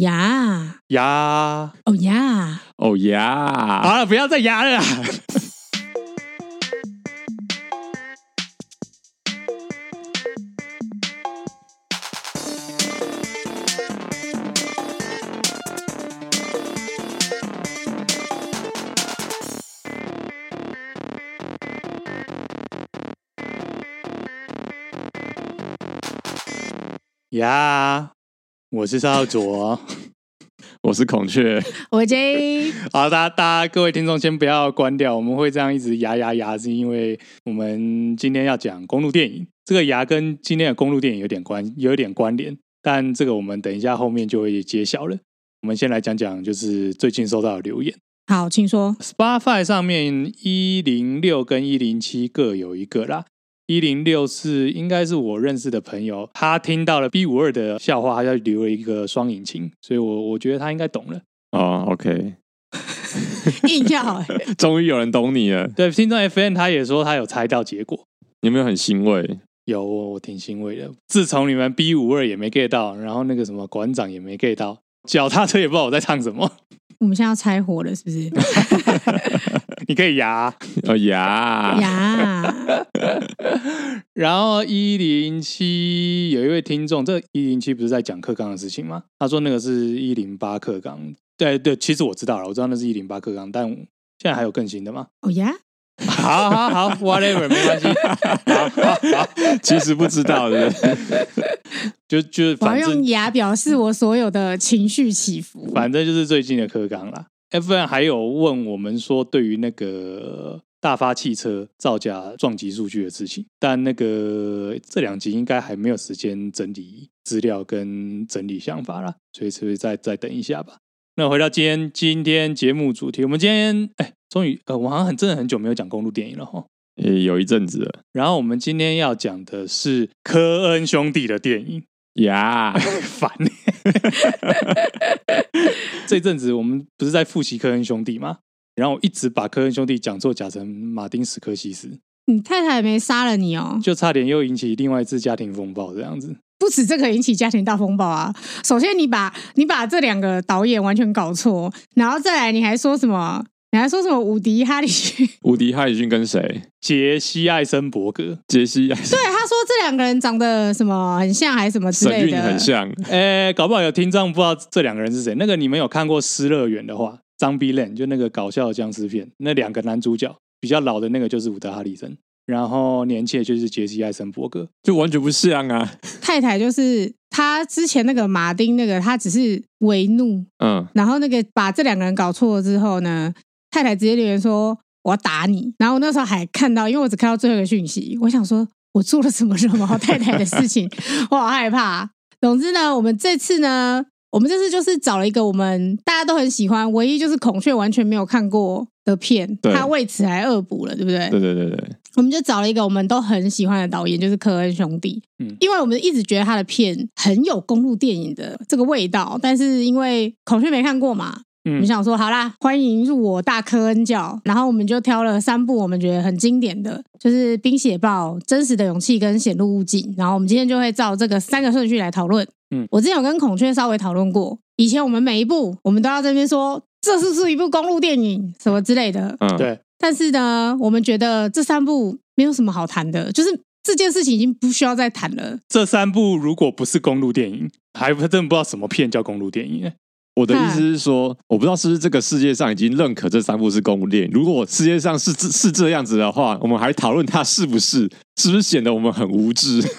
呀呀，哦呀，哦呀！好了，不要再呀了啦。呀，我是少佐。我是孔雀，我 J。好，大家，大家，各位听众，先不要关掉，我们会这样一直牙牙牙，是因为我们今天要讲公路电影。这个牙跟今天的公路电影有点关，有点关联，但这个我们等一下后面就会揭晓了。我们先来讲讲，就是最近收到的留言。好，请说。Spotify 上面一零六跟一零七各有一个啦。一零六是应该是我认识的朋友，他听到了 B 五二的笑话，他就留了一个双引擎，所以我我觉得他应该懂了。哦，OK，硬要、欸，终于有人懂你了。对，听众 FN 他也说他有猜到结果，你有没有很欣慰？有，我挺欣慰的。自从你们 B 五二也没 get 到，然后那个什么馆长也没 get 到，脚踏车也不知道我在唱什么。我们现在要拆火了，是不是？你可以牙。哦牙。牙，然后一零七有一位听众，这一零七不是在讲课纲的事情吗？他说那个是一零八课纲，对对，其实我知道了，我知道那是一零八课纲，但现在还有更新的吗？哦呀，好好好，whatever，没关系，好好好，其实不知道的，就就反正我要用牙表示我所有的情绪起伏，反正就是最近的课纲啦。FN 还有问我们说，对于那个大发汽车造假撞击数据的事情，但那个这两集应该还没有时间整理资料跟整理想法啦，所以是不是再再等一下吧？那回到今天今天节目主题，我们今天哎，终于呃，我好像很真的很久没有讲公路电影了哈，呃有一阵子了。然后我们今天要讲的是科恩兄弟的电影。呀，烦！这阵子我们不是在复习科恩兄弟吗？然后我一直把科恩兄弟讲座，讲成马丁史科西斯。你太太没杀了你哦，就差点又引起另外一次家庭风暴这样子。不止这个引起家庭大风暴啊！首先你把你把这两个导演完全搞错，然后再来你还说什么？你还说什么？伍迪·哈里逊？伍迪·哈里逊跟谁？杰西·艾森伯格。杰西·艾森。对，他说这两个人长得什么很像，还是什么之类的。神韵很像。哎，搞不好有听众不知道这两个人是谁。那个你们有看过《失乐园》的话，《Zombieland》就那个搞笑的僵尸片，那两个男主角比较老的那个就是伍德·哈里森，然后年轻的就是杰西·艾森伯格，就完全不像啊。太太就是他之前那个马丁那个，他只是为怒，嗯，然后那个把这两个人搞错了之后呢？太太直接留言说：“我要打你。”然后我那时候还看到，因为我只看到最后一个讯息，我想说我做了什么惹毛太太的事情，我好害怕。总之呢，我们这次呢，我们这次就是找了一个我们大家都很喜欢，唯一就是孔雀完全没有看过的片，他为此还恶补了，对不对？对对对对。我们就找了一个我们都很喜欢的导演，就是科恩兄弟。嗯，因为我们一直觉得他的片很有公路电影的这个味道，但是因为孔雀没看过嘛。我们想说，好啦，欢迎入我大科恩教。然后我们就挑了三部我们觉得很经典的，就是《冰雪暴》、《真实的勇气》跟《显露物镜》。然后我们今天就会照这个三个顺序来讨论。嗯，我之前有跟孔雀稍微讨论过，以前我们每一部我们都要这边说，这是不是一部公路电影什么之类的。嗯，对。但是呢，我们觉得这三部没有什么好谈的，就是这件事情已经不需要再谈了。这三部如果不是公路电影，还真不知道什么片叫公路电影。我的意思是说，我不知道是不是这个世界上已经认可这三部是公路电影。如果世界上是是这样子的话，我们还讨论它是不是，是不是显得我们很无知？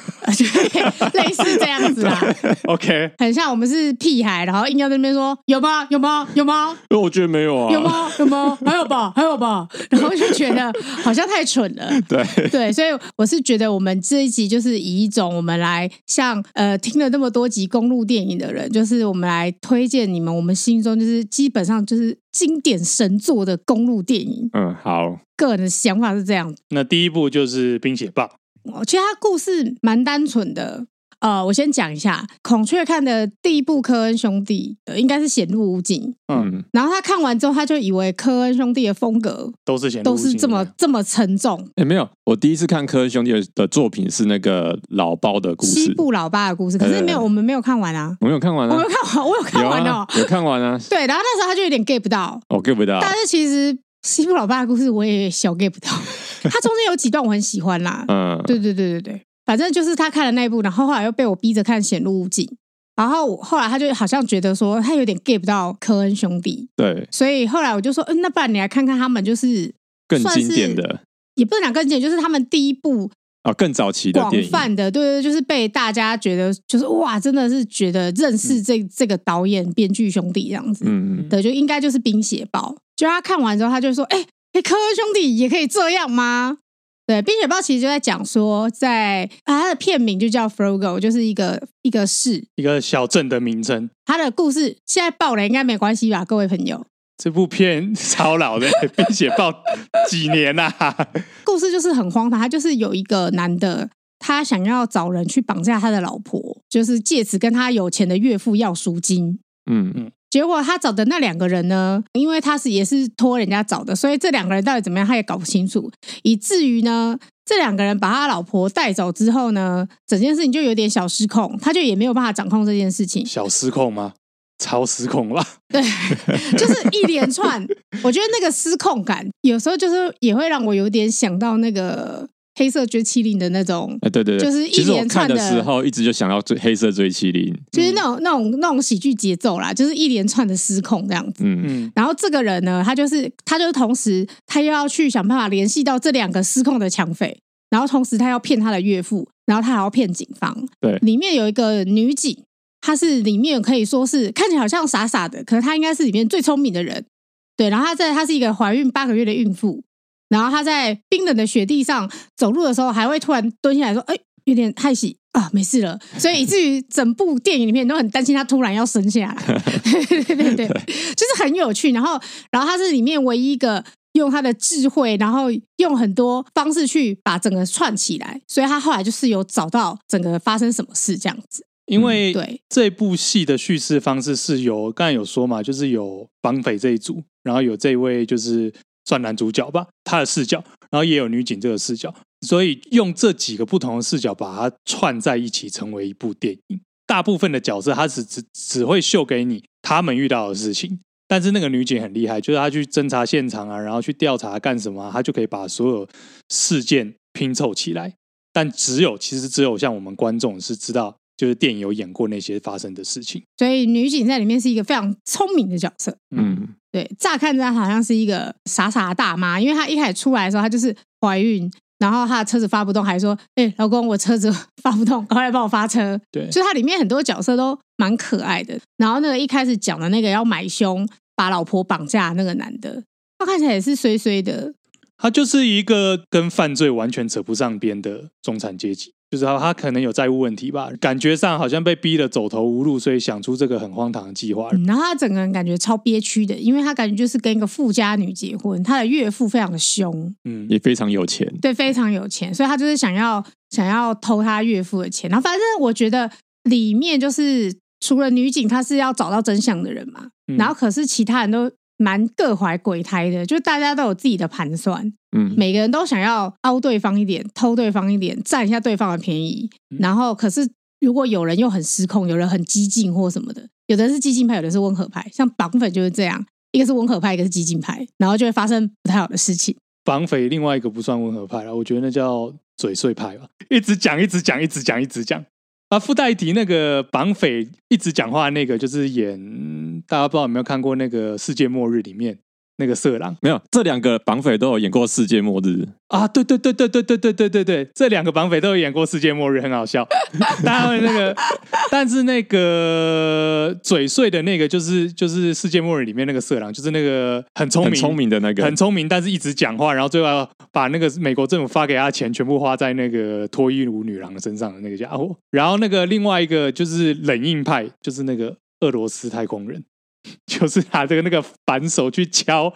类似这样子啊，OK，很像我们是屁孩，然后硬要在那边说有吗？有吗？有吗？因为我觉得没有啊，有吗？有吗？还有吧？还有吧？然后就觉得好像太蠢了，对对，所以我是觉得我们这一集就是以一种我们来像呃听了那么多集公路电影的人，就是我们来推荐你们我们心中就是基本上就是经典神作的公路电影。嗯，好，个人的想法是这样。那第一部就是《冰雪暴》。我觉得它故事蛮单纯的，呃，我先讲一下，孔雀看的第一部科恩兄弟，呃、应该是显露无尽。嗯，然后他看完之后，他就以为科恩兄弟的风格都是显都是这么这么沉重。哎、欸，没有，我第一次看科恩兄弟的作品是那个老包的故事，西部老爸的故事。可是没有，欸、我们没有看完啊，我没有看完啊，我没有看完，我有看完哦，有，啊、有看完啊。对，然后那时候他就有点 get 不到，我 get 不到。但是其实西部老爸的故事我也小 get 不到，他中间有几段我很喜欢啦。嗯，对对对对对。反正就是他看了那一部，然后后来又被我逼着看《显露无尽》，然后后来他就好像觉得说他有点 get 不到科恩兄弟，对，所以后来我就说，嗯，那不然你来看看他们，就是更经典的，也不能讲更经典，就是他们第一部啊，更早期的广泛的，对对，就是被大家觉得就是哇，真的是觉得认识这、嗯、这个导演编剧兄弟这样子，嗯嗯，对，就应该就是《冰血暴》。就他看完之后，他就说，哎哎，科恩兄弟也可以这样吗？对，《冰雪暴》其实就在讲说在，在啊，它的片名就叫 Frogo，就是一个一个市、一个小镇的名称。它的故事现在爆了，应该没关系吧，各位朋友？这部片 超老的，《冰雪暴》几年呐、啊？故事就是很荒唐，他就是有一个男的，他想要找人去绑架他的老婆，就是借此跟他有钱的岳父要赎金。嗯嗯。结果他找的那两个人呢，因为他是也是托人家找的，所以这两个人到底怎么样，他也搞不清楚，以至于呢，这两个人把他老婆带走之后呢，整件事情就有点小失控，他就也没有办法掌控这件事情。小失控吗？超失控了。对，就是一连串，我觉得那个失控感，有时候就是也会让我有点想到那个。黑色追麒麟的那种，哎，对对对，就是一连串的，的时候，一直就想要追黑色追麒麟，就是那种那种那种喜剧节奏啦，就是一连串的失控这样子。嗯嗯。然后这个人呢，他就是他就是同时，他又要去想办法联系到这两个失控的抢匪，然后同时他要骗他的岳父，然后他还要骗警方。对，里面有一个女警，她是里面可以说是看起来好像傻傻的，可是她应该是里面最聪明的人。对，然后她在她是一个怀孕八个月的孕妇。然后他在冰冷的雪地上走路的时候，还会突然蹲下来说：“哎，有点害喜啊，没事了。”所以以至于整部电影里面都很担心他突然要生下来。对对对对，就是很有趣。然后，然后他是里面唯一一个用他的智慧，然后用很多方式去把整个串起来。所以他后来就是有找到整个发生什么事这样子。因为对这部戏的叙事方式是有刚才有说嘛，就是有绑匪这一组，然后有这位就是。算男主角吧，他的视角，然后也有女警这个视角，所以用这几个不同的视角把它串在一起，成为一部电影。大部分的角色他只只只会秀给你他们遇到的事情，但是那个女警很厉害，就是她去侦查现场啊，然后去调查干什么啊，她就可以把所有事件拼凑起来。但只有其实只有像我们观众是知道，就是电影有演过那些发生的事情。所以女警在里面是一个非常聪明的角色。嗯。对，乍看着她好像是一个傻傻的大妈，因为她一开始出来的时候，她就是怀孕，然后她的车子发不动，还说：“哎、欸，老公，我车子 发不动，赶快来帮我发车。”对，所以她里面很多角色都蛮可爱的。然后那个一开始讲的那个要买凶把老婆绑架的那个男的，他看起来也是衰衰的。他就是一个跟犯罪完全扯不上边的中产阶级。就是他，他可能有债务问题吧，感觉上好像被逼得走投无路，所以想出这个很荒唐的计划。嗯，然后他整个人感觉超憋屈的，因为他感觉就是跟一个富家女结婚，他的岳父非常的凶，嗯，也非常有钱，对，非常有钱，所以他就是想要想要偷他岳父的钱。然后反正我觉得里面就是除了女警，她是要找到真相的人嘛，嗯，然后可是其他人都。蛮各怀鬼胎的，就大家都有自己的盘算，嗯，每个人都想要凹对方一点，偷对方一点，占一下对方的便宜。嗯、然后，可是如果有人又很失控，有人很激进或什么的，有的是激进派，有的是温和派。像绑匪就是这样，一个是温和派，一个是激进派，然后就会发生不太好的事情。绑匪另外一个不算温和派了，我觉得那叫嘴碎派吧，一直讲，一直讲，一直讲，一直讲。啊，附带一提，那个绑匪一直讲话，那个就是演，大家不知道有没有看过那个《世界末日》里面。那个色狼没有，这两个绑匪都有演过《世界末日》啊！对对对对对对对对对对，这两个绑匪都有演过《世界末日》，很好笑。当然那个，但是那个嘴碎的那个，就是就是《世界末日》里面那个色狼，就是那个很聪明、很聪明的那个，很聪明，但是一直讲话，然后最后要把那个美国政府发给他的钱全部花在那个脱衣舞女郎身上的那个家伙。然后那个另外一个就是冷硬派，就是那个俄罗斯太空人。就是拿这个那个反手去敲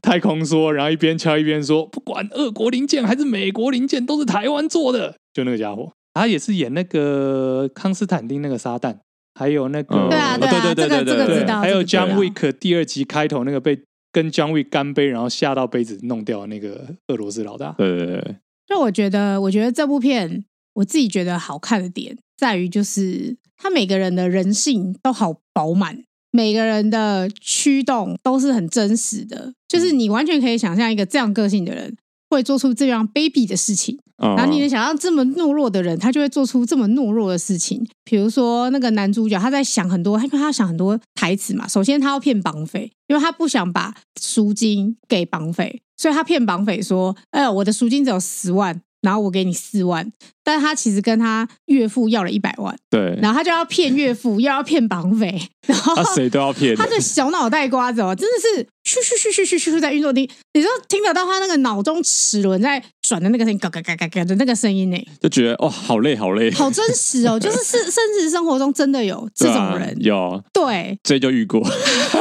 太空梭，然后一边敲一边说：“不管俄国零件还是美国零件，都是台湾做的。”就那个家伙，他也是演那个康斯坦丁那个撒旦，还有那个对啊对啊，这个这个知道，还有 John Wick 第二集开头那个被跟 John Wick 干杯，然后吓到杯子弄掉的那个俄罗斯老大。对对对。就我觉得，我觉得这部片我自己觉得好看的点在于，就是他每个人的人性都好饱满。每个人的驱动都是很真实的，就是你完全可以想象一个这样个性的人会做出这样卑鄙的事情，然后你能想象这么懦弱的人，他就会做出这么懦弱的事情。比如说那个男主角，他在想很多，因为他要想很多台词嘛。首先，他要骗绑匪，因为他不想把赎金给绑匪，所以他骗绑匪说：“哎，我的赎金只有十万。”然后我给你四万，但是他其实跟他岳父要了一百万，对，然后他就要骗岳父，又要骗绑匪，然后他谁都要骗，他的小脑袋瓜子哦，真的是咻咻咻咻咻咻在运作，你你就听得到他那个脑中齿轮在转的那个声音，嘎嘎嘎嘎嘎的那个声音呢，就觉得哦，好累好累，好真实哦，就是是，甚至生活中真的有这种人，有，对，这就遇过，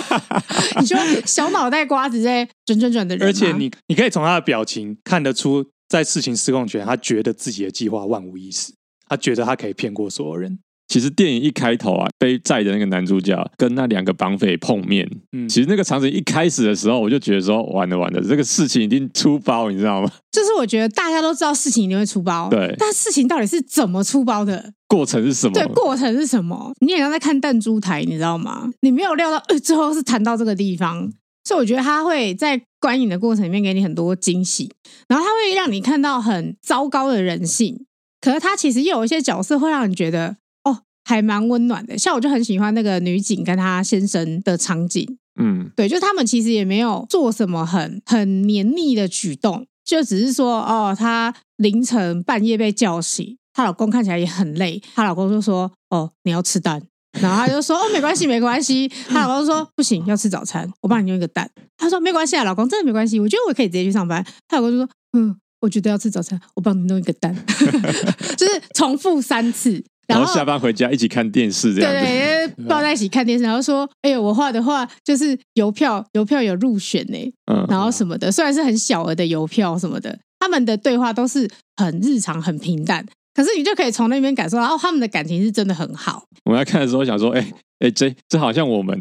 你说小脑袋瓜子在转转转的人，而且你你可以从他的表情看得出。在事情失控前，他觉得自己的计划万无一失，他觉得他可以骗过所有人。其实电影一开头啊，背债的那个男主角跟那两个绑匪碰面，嗯，其实那个场景一开始的时候，我就觉得说完了完了，这个事情一定出包，你知道吗？就是我觉得大家都知道事情一定会出包，对，但事情到底是怎么出包的？过程是什么？对，过程是什么？你也像在看弹珠台，你知道吗？你没有料到，呃，最后是谈到这个地方。所以我觉得他会在观影的过程里面给你很多惊喜，然后他会让你看到很糟糕的人性，可是他其实又有一些角色会让你觉得哦，还蛮温暖的。像我就很喜欢那个女警跟她先生的场景，嗯，对，就他们其实也没有做什么很很黏腻的举动，就只是说哦，她凌晨半夜被叫醒，她老公看起来也很累，她老公就说哦，你要吃蛋。然后他就说：“哦，没关系，没关系。”她老公说：“不行，要吃早餐，我帮你用一个蛋。”她说：“没关系啊，老公，真的没关系，我觉得我可以直接去上班。”她老公就说：“嗯，我觉得要吃早餐，我帮你弄一个蛋。”就是重复三次，然后，然后下班回家一起看电视，这样子对，对，抱在一起看电视，然后说：“哎呦，我画的画就是邮票，邮票有入选呢，嗯，然后什么的，虽然是很小额的邮票什么的，他们的对话都是很日常、很平淡。”可是你就可以从那边感受到，哦，他们的感情是真的很好。我们在看的时候想说，哎哎，这这好像我们，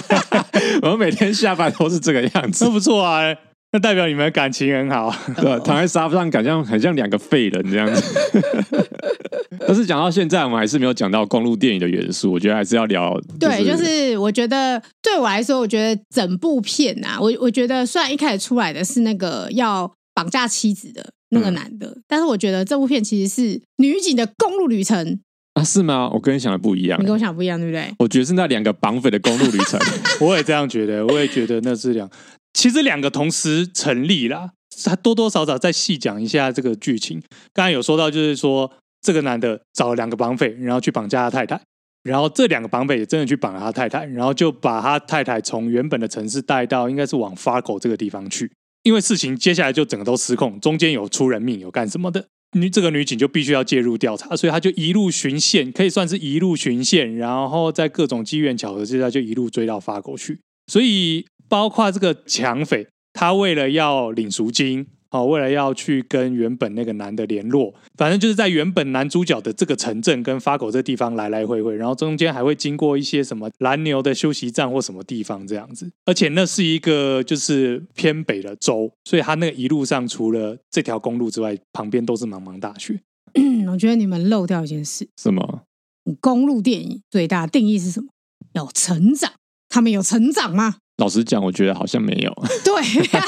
我们每天下班都是这个样子，都不错啊。那代表你们的感情很好，对吧？躺在沙发上，感觉很像两个废人这样子。但是讲到现在，我们还是没有讲到公路电影的元素。我觉得还是要聊。对，就是我觉得对我来说，我觉得整部片啊，我我觉得虽然一开始出来的是那个要绑架妻子的。那个男的，嗯，但是我觉得这部片其实是女警的公路旅程啊？是吗？我跟你想的不一样，你跟我想的不一样，对不对？我觉得是那两个绑匪的公路旅程，我也这样觉得，我也觉得那是两，其实两个同时成立啦。他多多少少再细讲一下这个剧情。刚才有说到，就是说这个男的找了两个绑匪，然后去绑架他太太，然后这两个绑匪也真的去绑了他太太，然后就把他太太从原本的城市带到应该是往 Fargo 这个地方去。因为事情接下来就整个都失控，中间有出人命，有干什么的，女这个女警就必须要介入调查，所以她就一路巡线，可以算是一路巡线，然后在各种机缘巧合之下，就一路追到法国去。所以包括这个抢匪，他为了要领赎金。哦，为了要去跟原本那个男的联络，反正就是在原本男主角的这个城镇跟发狗这地方来来回回，然后中间还会经过一些什么蓝牛的休息站或什么地方这样子。而且那是一个就是偏北的州，所以他那个一路上除了这条公路之外，旁边都是茫茫大雪。嗯，我觉得你们漏掉一件事。什么？公路电影最大的定义是什么？有成长。他们有成长吗？老实讲，我觉得好像没有。对。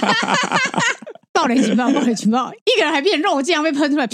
暴雷警报！暴雷警报！一个人还变肉酱被喷出来，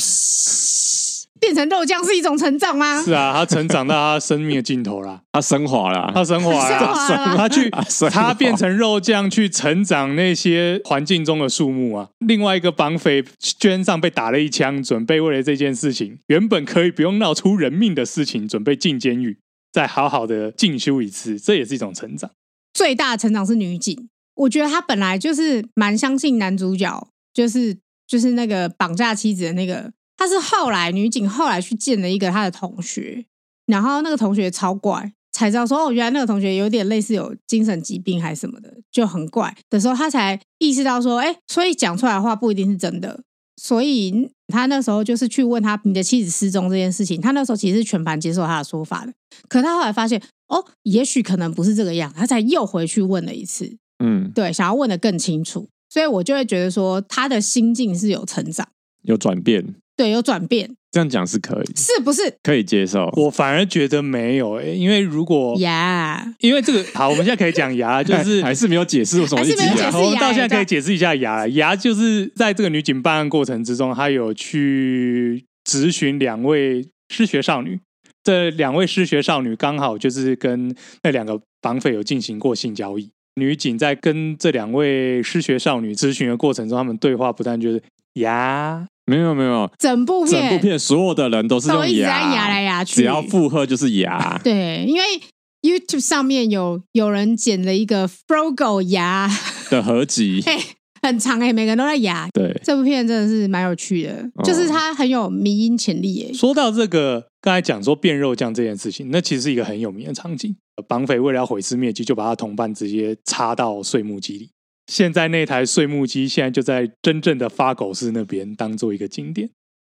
变成肉酱是一种成长吗？是啊，他成长到他生命的尽头了，他升华了，他升华了，他去，他变成肉酱去成长那些环境中的树木啊。另外一个绑匪肩上被打了一枪，准备为了这件事情，原本可以不用闹出人命的事情，准备进监狱，再好好的进修一次，这也是一种成长。最大的成长是女警。我觉得他本来就是蛮相信男主角，就是就是那个绑架妻子的那个。他是后来女警后来去见了一个他的同学，然后那个同学超怪，才知道说哦，原来那个同学有点类似有精神疾病还是什么的，就很怪的时候，他才意识到说，哎，所以讲出来的话不一定是真的。所以他那时候就是去问他你的妻子失踪这件事情，他那时候其实是全盘接受他的说法的。可他后来发现，哦，也许可能不是这个样，他才又回去问了一次。嗯，对，想要问的更清楚。所以我就会觉得说，他的心境是有成长、有转变。对，有转变。这样讲是可以，是不是可以接受？我反而觉得没有诶、欸，因为如果牙，因为这个好，我们现在可以讲牙，就是还是没有解释为什么一直牙。我们到现在可以解释一下牙，牙就是在这个女警办案过程之中，她有去咨询两位失学少女，这两位失学少女刚好就是跟那两个绑匪有进行过性交易。女警在跟这两位失学少女咨询的过程中，他们对话不但就是牙。没有没有，整部片整部片所有的人都是用牙，牙来牙去，只要附和就是牙。对，因为 YouTube 上面有有人剪了一个 Frogo 牙 的合集，嘿，很长哎，每个人都在牙。对，这部片真的是蛮有趣的，哦、就是它很有迷因潜力哎。说到这个，刚才讲说变肉酱这件事情，那其实是一个很有名的场景。绑匪为了要毁尸灭迹，就把他同伴直接插到碎木机里。现在那台碎木机现在就在真正的发狗市那边当做一个景点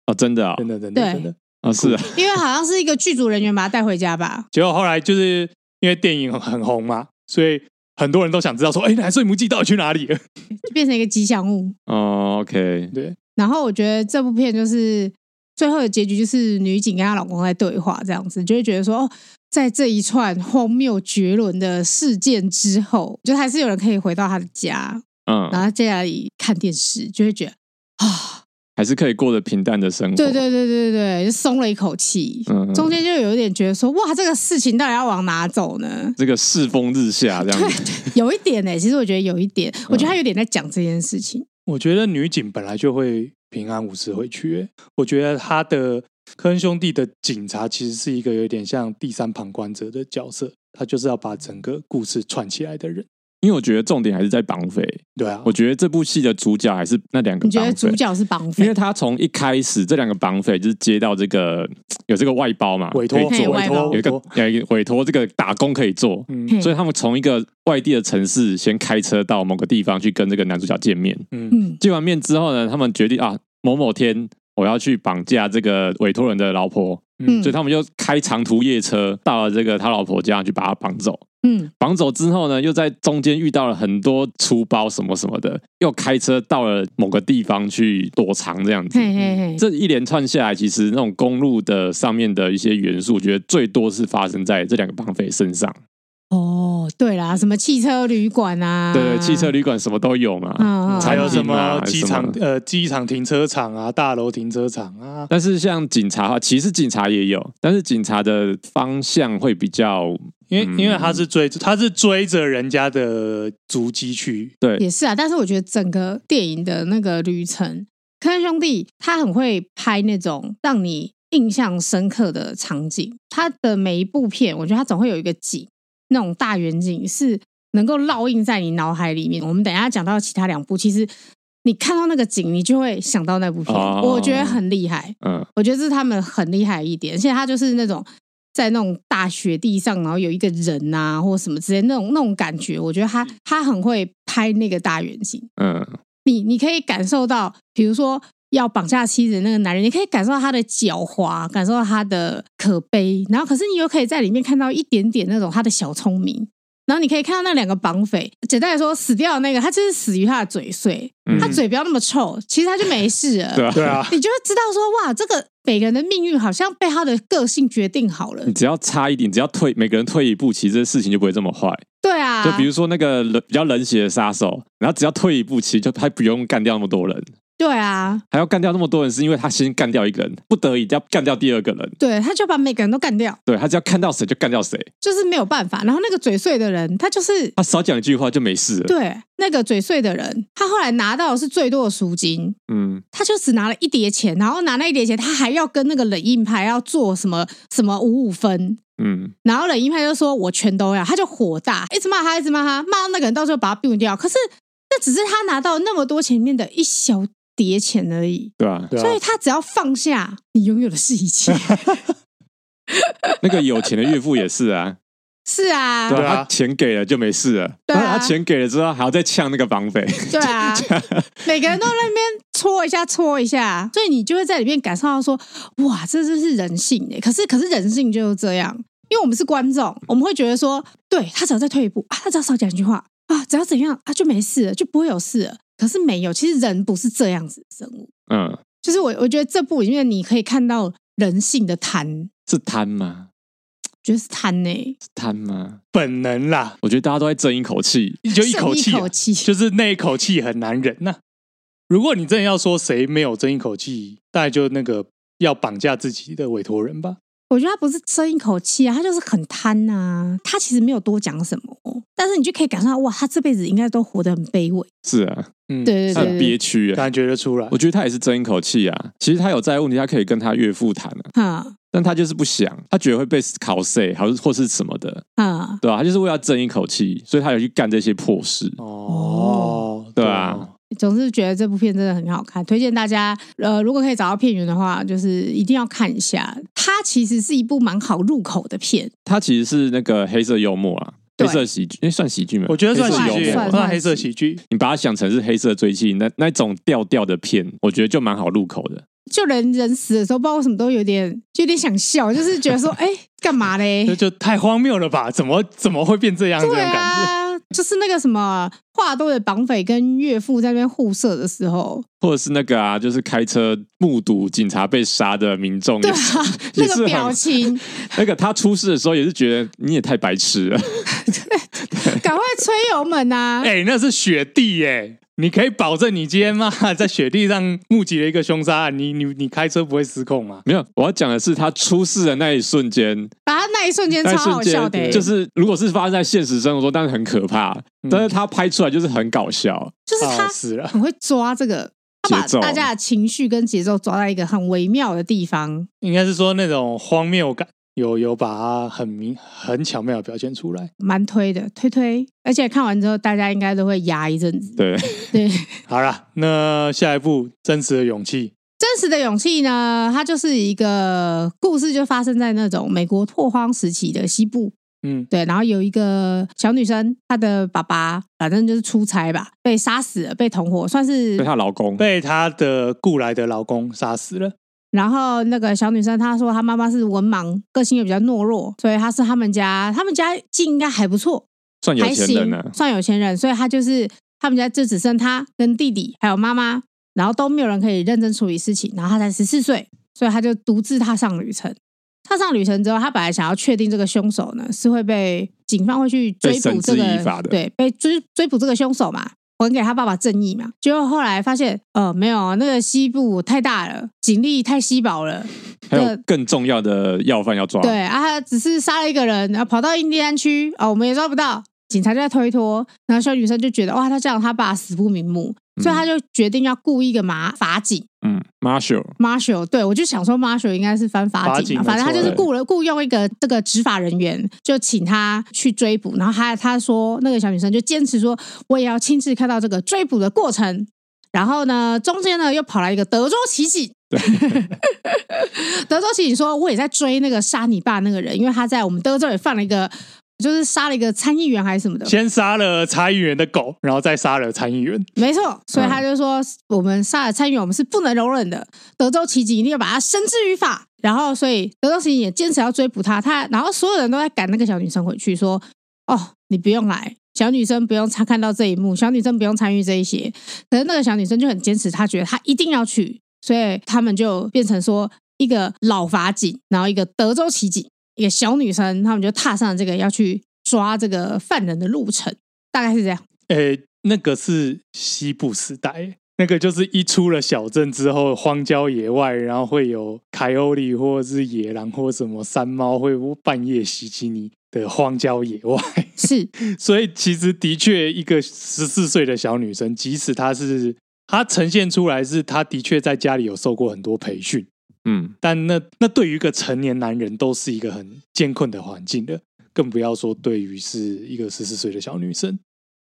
哦，真的啊、哦，真的真的真的啊、哦，是啊，因为好像是一个剧组人员把他带回家吧。结果后来就是因为电影很红嘛，所以很多人都想知道说，哎，那台碎木机到底去哪里了？就变成一个吉祥物哦。OK，对。然后我觉得这部片就是最后的结局，就是女警跟她老公在对话，这样子就会觉得说哦。在这一串荒谬绝伦的事件之后，就还是有人可以回到他的家，嗯，然后在家里看电视，就会觉得啊，还是可以过得平淡的生活。对对对对对，就松了一口气。嗯，中间就有一点觉得说，哇，这个事情到底要往哪走呢？这个世风日下这样子，对，有一点呢。其实我觉得有一点，我觉得他有点在讲这件事情。嗯，我觉得女警本来就会平安无事回去，我觉得他的。科恩兄弟的警察其实是一个有点像第三旁观者的角色，他就是要把整个故事串起来的人。因为我觉得重点还是在绑匪。对啊，我觉得这部戏的主角还是那两个绑匪。你觉得主角是绑匪？因为他从一开始这两个绑匪就是接到这个有这个外包嘛，委托做，委托有一个委托这个打工可以做，嗯，所以他们从一个外地的城市先开车到某个地方去跟这个男主角见面。嗯，见完面之后呢，他们决定啊，某某天。我要去绑架这个委托人的老婆，嗯，所以他们就开长途夜车到了这个他老婆家去把他绑走，嗯，绑走之后呢，又在中间遇到了很多粗包什么什么的，又开车到了某个地方去躲藏这样子，嘿嘿嘿，这一连串下来，其实那种公路的上面的一些元素，我觉得最多是发生在这两个绑匪身上。哦，对啦，什么汽车旅馆啊？对，汽车旅馆什么都有嘛。嗯，还有什么机场呃，机场停车场啊，大楼停车场啊。但是像警察的话，其实警察也有，但是警察的方向会比较，因为、嗯、因为他是追他是追着人家的足迹去。对，也是啊。但是我觉得整个电影的那个旅程，科恩兄弟他很会拍那种让你印象深刻的场景。他的每一部片，我觉得他总会有一个景。那种大远景是能够烙印在你脑海里面。我们等一下讲到其他两部，其实你看到那个景，你就会想到那部片。哦、我觉得很厉害，嗯，我觉得这是他们很厉害一点。而且他就是那种在那种大雪地上，然后有一个人啊，或什么之类那种那种感觉。我觉得他他很会拍那个大远景，嗯，你你可以感受到，比如说。要绑架妻子的那个男人，你可以感受到他的狡猾，感受到他的可悲，然后可是你又可以在里面看到一点点那种他的小聪明，然后你可以看到那两个绑匪，简单来说，死掉的那个他就是死于他的嘴碎，嗯、他嘴不要那么臭，其实他就没事了。对啊，对啊你就会知道说，哇，这个每个人的命运好像被他的个性决定好了。你只要差一点，只要退，每个人退一步，其实这事情就不会这么坏。对啊，就比如说那个冷比较冷血的杀手，然后只要退一步，其实就他不用干掉那么多人。对啊，还要干掉那么多人，是因为他先干掉一个人，不得已要干掉第二个人。对，他就把每个人都干掉。对，他只要看到谁就干掉谁，就是没有办法。然后那个嘴碎的人，他就是他少讲一句话就没事了。对，那个嘴碎的人，他后来拿到的是最多的赎金。嗯，他就只拿了一叠钱，然后拿那一叠钱，他还要跟那个冷硬派要做什么什么五五分。嗯，然后冷硬派就说：“我全都要。”他就火大，一直骂他，一直骂他，骂到那个人到时候把他毙掉。可是那只是他拿到那么多钱里面的一小。叠钱而已，对啊，所以他只要放下，你拥有的是一切。那个有钱的岳父也是啊，是啊，对啊，他钱给了就没事了。对啊，他钱给了之后还要再呛那个绑匪。对啊，每个人都在那边搓一下搓一下，所以你就会在里面感受到说，哇，这就是人性哎。可是可是人性就是这样，因为我们是观众，我们会觉得说，对，他只要再退一步啊，他只要少讲一句话啊，只要怎样啊，就没事了，就不会有事了。可是没有，其实人不是这样子的生物。嗯，就是我我觉得这部里面你可以看到人性的贪，是贪吗？觉得是贪呢、欸？是贪吗？本能啦！我觉得大家都在争一口气，就一口气、啊，一口气就是那一口气很难忍呐、啊。如果你真的要说谁没有争一口气，大概就那个要绑架自己的委托人吧。我觉得他不是争一口气啊，他就是很贪呐、啊。他其实没有多讲什么，但是你就可以感受到，哇，他这辈子应该都活得很卑微。是啊，嗯，对对对，很憋屈啊，感觉得出来。我觉得他也是争一口气啊。其实他有债务问题，他可以跟他岳父谈啊。嗯但他就是不想，他觉得会被考试，还是或是什么的，啊，对吧？他就是为了争一口气，所以他有去干这些破事。哦，对啊。总是觉得这部片真的很好看，推荐大家。呃，如果可以找到片源的话，就是一定要看一下。它其实是一部蛮好入口的片。它其实是那个黑色幽默啊，黑色喜剧，哎，算喜剧吗？我觉得算喜剧，算黑色喜剧。你把它想成是黑色追缉那那种调调的片，我觉得就蛮好入口的。就人人死的时候，不知道为什么都有点，就有点想笑，就是觉得说，哎，干嘛嘞？就 就太荒谬了吧？怎么怎么会变这样？这种感觉，就是那个什么话多的绑匪跟岳父在那边互射的时候，或者是那个啊，就是开车目睹警察被杀的民众，对啊，那个表情，那个他出事的时候也是觉得你也太白痴了，赶快吹油门啊！哎，那是雪地耶。你可以保证你今天嘛 在雪地上目击了一个凶杀案，你你你开车不会失控吗？没有，我要讲的是他出事的那一瞬间，啊，那一瞬间超好笑的，就是如果是发生在现实生活中，但是很可怕，嗯、但是他拍出来就是很搞笑，就是他很会抓这个他把，大家的情绪跟节奏抓在一个很微妙的地方，应该是说那种荒谬感。有有把它很明很巧妙的表现出来，蛮推的，推推，而且看完之后大家应该都会压一阵子。对 对，好了，那下一部《真实的勇气》。真实的勇气呢，它就是一个故事，就发生在那种美国拓荒时期的西部。嗯，对，然后有一个小女生，她的爸爸反正就是出差吧，被杀死了，被同伙算是被她老公被她的雇来的老公杀死了。然后那个小女生她说，她妈妈是文盲，个性又比较懦弱，所以她是他们家，他们家境应该还不错，算有钱人呢，算有钱人，所以她就是他们家就只剩她跟弟弟还有妈妈，然后都没有人可以认真处理事情，然后她才十四岁，所以她就独自踏上旅程。踏上旅程之后，她本来想要确定这个凶手呢是会被警方会去追捕这个，对，被追追捕这个凶手嘛。还给他爸爸正义嘛？结果后来发现，呃，没有，那个西部太大了，警力太稀薄了，还有更重要的要犯要抓。对啊，他只是杀了一个人，然后跑到印第安区，哦，我们也抓不到，警察就在推脱，然后小女生就觉得，哇，他这样他爸死不瞑目。所以他就决定要雇一个马法警，嗯，Marshall，Marshall，对，我就想说 Marshall 应该是翻法警嘛，反正他就是雇了雇佣一个这个执法人员，就请他去追捕。然后他他说那个小女生就坚持说，我也要亲自看到这个追捕的过程。然后呢，中间呢又跑来一个德州奇警，对 德州奇警说我也在追那个杀你爸那个人，因为他在我们德州也犯了一个。就是杀了一个参议员还是什么的，先杀了参议员的狗，然后再杀了参议员。没错，所以他就说，我们杀了参议员，我们是不能容忍的。德州奇警一定要把他绳之于法。然后，所以德州奇警也坚持要追捕他。他，然后所有人都在赶那个小女生回去，说：“哦，你不用来，小女生不用参看到这一幕，小女生不用参与这一些。”可是那个小女生就很坚持，她觉得她一定要去，所以他们就变成说一个老法警，然后一个德州奇警。一个小女生，他们就踏上了这个要去抓这个犯人的路程，大概是这样。诶，那个是西部时代，那个就是一出了小镇之后，荒郊野外，然后会有凯欧里或者是野狼或什么山猫会半夜袭击你的荒郊野外。是，所以其实的确，一个十四岁的小女生，即使她是她呈现出来是她的确在家里有受过很多培训。嗯，但那那对于一个成年男人都是一个很艰困的环境的，更不要说对于是一个十四岁的小女生。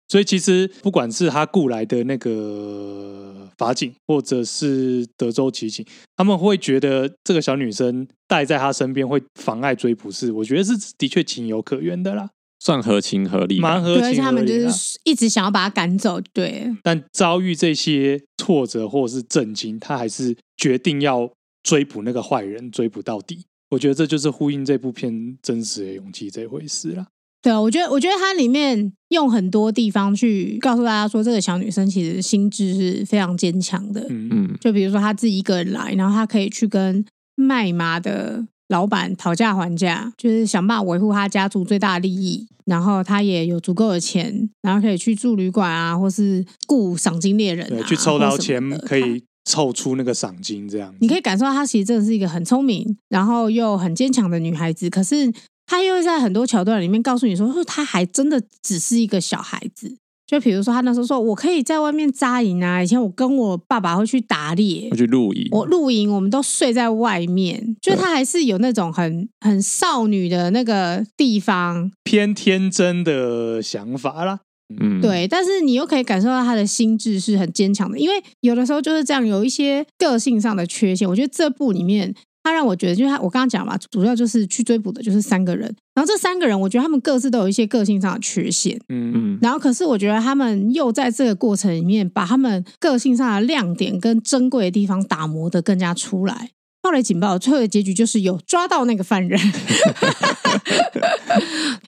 所以其实不管是他雇来的那个法警，或者是德州奇警，他们会觉得这个小女生带在他身边会妨碍追捕，是我觉得是的确情有可原的啦。算合情合理，蛮合情合理。而且他们就是一直想要把他赶走，对。但遭遇这些挫折或者是震惊，他还是决定要追捕那个坏人，追捕到底。我觉得这就是呼应这部片真实的勇气这回事啦。对啊，我觉得，我觉得它里面用很多地方去告诉大家说，这个小女生其实心智是非常坚强的。嗯嗯。就比如说，她自己一个人来，然后她可以去跟卖麻的。老板讨价还价，就是想办法维护她家族最大的利益，然后她也有足够的钱，然后可以去住旅馆啊，或是雇赏金猎人、啊，对，去抽到钱可以凑出那个赏金，这样。你可以感受到她其实真的是一个很聪明，然后又很坚强的女孩子。可是她又会在很多桥段里面告诉你说，说她还真的只是一个小孩子。就比如说，她那时候说，我可以在外面扎营啊。以前我跟我爸爸会去打猎，会去露营。我露营，我们都睡在外面。就她还是有那种很很少女的那个地方，偏天真的想法啦。嗯，对。但是你又可以感受到他的心智是很坚强的，因为有的时候就是这样，有一些个性上的缺陷。我觉得这部里面。他让我觉得，就是他，我刚刚讲嘛，主要就是去追捕的，就是三个人。然后这三个人，我觉得他们各自都有一些个性上的缺陷，嗯嗯。然后可是我觉得他们又在这个过程里面，把他们个性上的亮点跟珍贵的地方打磨的更加出来。暴雷警报，最后的结局就是有抓到那个犯人。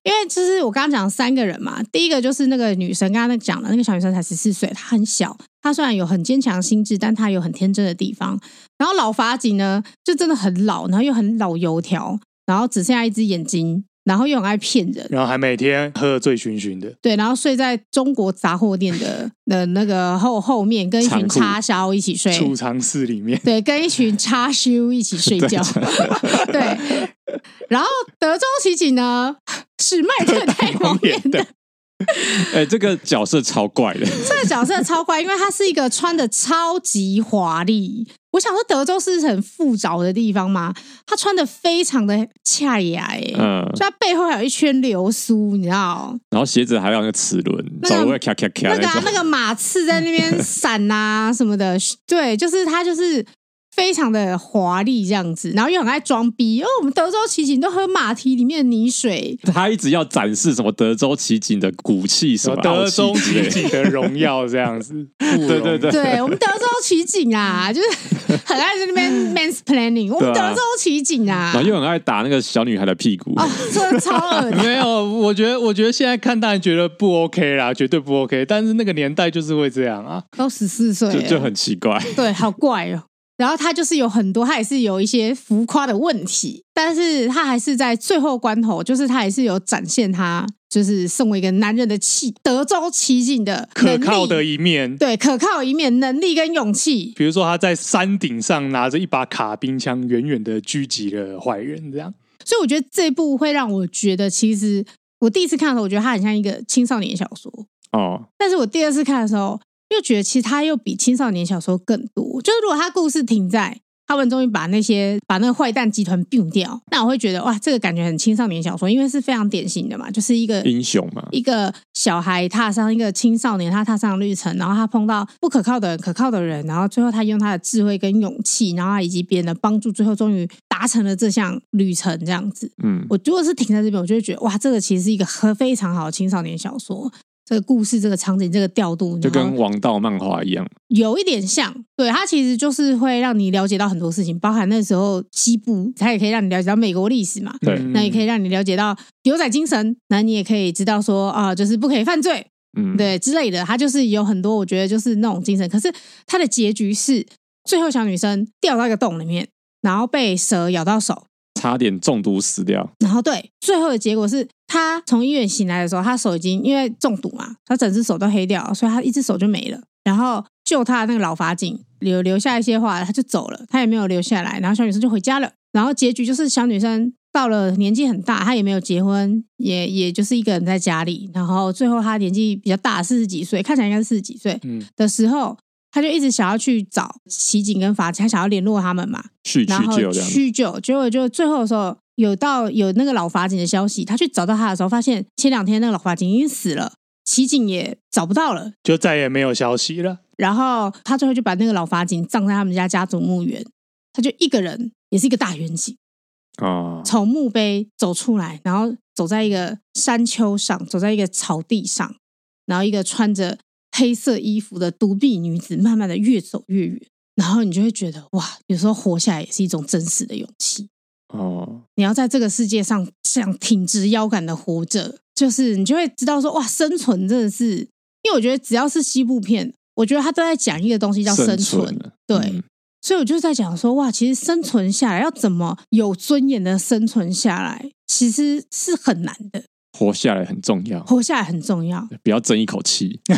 因为就是我刚刚讲三个人嘛，第一个就是那个女生，刚刚那讲的那个小女生才十四岁，她很小，她虽然有很坚强心智，但她有很天真的地方。然后老法警呢，就真的很老，然后又很老油条，然后只剩下一只眼睛。然后又很爱骗人，然后还每天喝醉醺醺的。对，然后睡在中国杂货店的 的那个后后面，跟一群叉烧一起睡。储藏室里面。对，跟一群叉烧一起睡觉。对。然后德州奇景呢，是麦特戴蒙演的。哎、欸，这个角色超怪的。这个角色超怪，因为他是一个穿的超级华丽。我想说，德州是很富饶的地方嘛？他穿的非常的恰雅，哎，嗯，所以他背后还有一圈流苏，你知道？然后鞋子还有那个齿轮，走路会咔咔咔，那个啊，那个马刺在那边 闪啊什么的，对，就是他就是。非常的华丽这样子，然后又很爱装逼。因哦，我们德州骑警都喝马蹄里面的泥水。他一直要展示什么德州骑警的骨气，什么德州骑警的荣耀这样子。对对对，对我们德州骑警啊，就是 很爱在那边 mansplaining。我们德州骑警啊，然后又很爱打那个小女孩的屁股。哦，真的超恶心。没有，我觉得，我觉得现在看当然觉得不 OK 啦，绝对不 OK。但是那个年代就是会这样啊，都十四岁，就就很奇怪。对，好怪哦。然后他就是有很多，他也是有一些浮夸的问题，但是他还是在最后关头，就是他还是有展现他就是身为一个男人的气，德州奇境的可靠的一面，对，可靠的一面，能力跟勇气。比如说他在山顶上拿着一把卡宾枪，远远的狙击了坏人，这样。所以我觉得这部会让我觉得，其实我第一次看的时候，我觉得它很像一个青少年小说哦，但是我第二次看的时候。又觉得其实他又比青少年小说更多，就是如果他故事停在他们终于把那些把那个坏蛋集团并掉，那我会觉得哇，这个感觉很青少年小说，因为是非常典型的嘛，就是一个英雄嘛，一个小孩踏上一个青少年他踏上旅程，然后他碰到不可靠的人、可靠的人，然后最后他用他的智慧跟勇气，然后以及别人的帮助，最后终于达成了这项旅程，这样子。嗯，我如果是停在这边，我就会觉得哇，这个其实是一个很非常好的青少年小说。这个故事、这个场景、这个调度，就跟王道漫画一样，有一点像。对，它其实就是会让你了解到很多事情，包含那时候西部，它也可以让你了解到美国历史嘛。对，那也可以让你了解到牛仔精神，那你也可以知道说啊，就是不可以犯罪，嗯，对之类的。它就是有很多，我觉得就是那种精神。可是它的结局是，最后小女生掉到一个洞里面，然后被蛇咬到手。差点中毒死掉，然后对，最后的结果是他从医院醒来的时候，他手已经因为中毒嘛，他整只手都黑掉了，所以他一只手就没了。然后救他的那个老法警留留下一些话，他就走了，他也没有留下来。然后小女生就回家了。然后结局就是小女生到了年纪很大，她也没有结婚，也也就是一个人在家里。然后最后她年纪比较大，四十几岁，看起来应该是四十几岁的时候。嗯他就一直想要去找奇警跟法警，他想要联络他们嘛，然后叙旧，结果就最后的时候有到有那个老法警的消息，他去找到他的时候，发现前两天那个老法警已经死了，奇景也找不到了，就再也没有消息了。然后他最后就把那个老法警葬在他们家家族墓园，他就一个人，也是一个大远景啊，从墓碑走出来，然后走在一个山丘上，走在一个草地上，然后一个穿着黑色衣服的独臂女子，慢慢的越走越远，然后你就会觉得哇，有时候活下来也是一种真实的勇气。哦，你要在这个世界上这样挺直腰杆的活着，就是你就会知道说哇，生存真的是，因为我觉得只要是西部片，我觉得他都在讲一个东西叫生存，对，嗯、所以我就在讲说哇，其实生存下来要怎么有尊严的生存下来，其实是很难的。活下来很重要，活下来很重要，不要争一口气，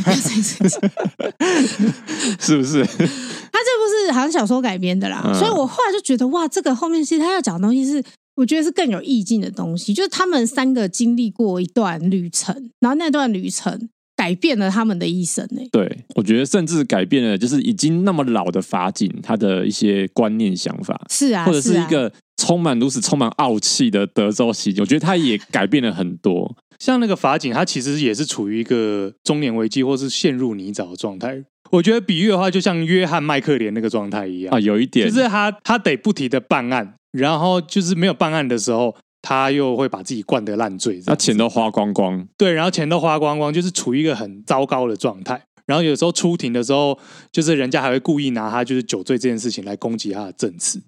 是不是？他这不是好像小说改编的啦，嗯、所以我后来就觉得哇，这个后面其实他要讲的东西是，我觉得是更有意境的东西，就是他们三个经历过一段旅程，然后那段旅程改变了他们的一生呢。对，我觉得甚至改变了，就是已经那么老的法警他的一些观念想法，是啊，或者是一个。充满如此充满傲气的德州奇警，我觉得他也改变了很多。像那个法警，他其实也是处于一个中年危机，或是陷入泥沼的状态。我觉得比喻的话，就像约翰麦克连那个状态一样啊，有一点，就是他他得不停的办案，然后就是没有办案的时候，他又会把自己灌得烂醉，他钱都花光光。对，然后钱都花光光，就是处于一个很糟糕的状态。然后有时候出庭的时候，就是人家还会故意拿他就是酒醉这件事情来攻击他的证词。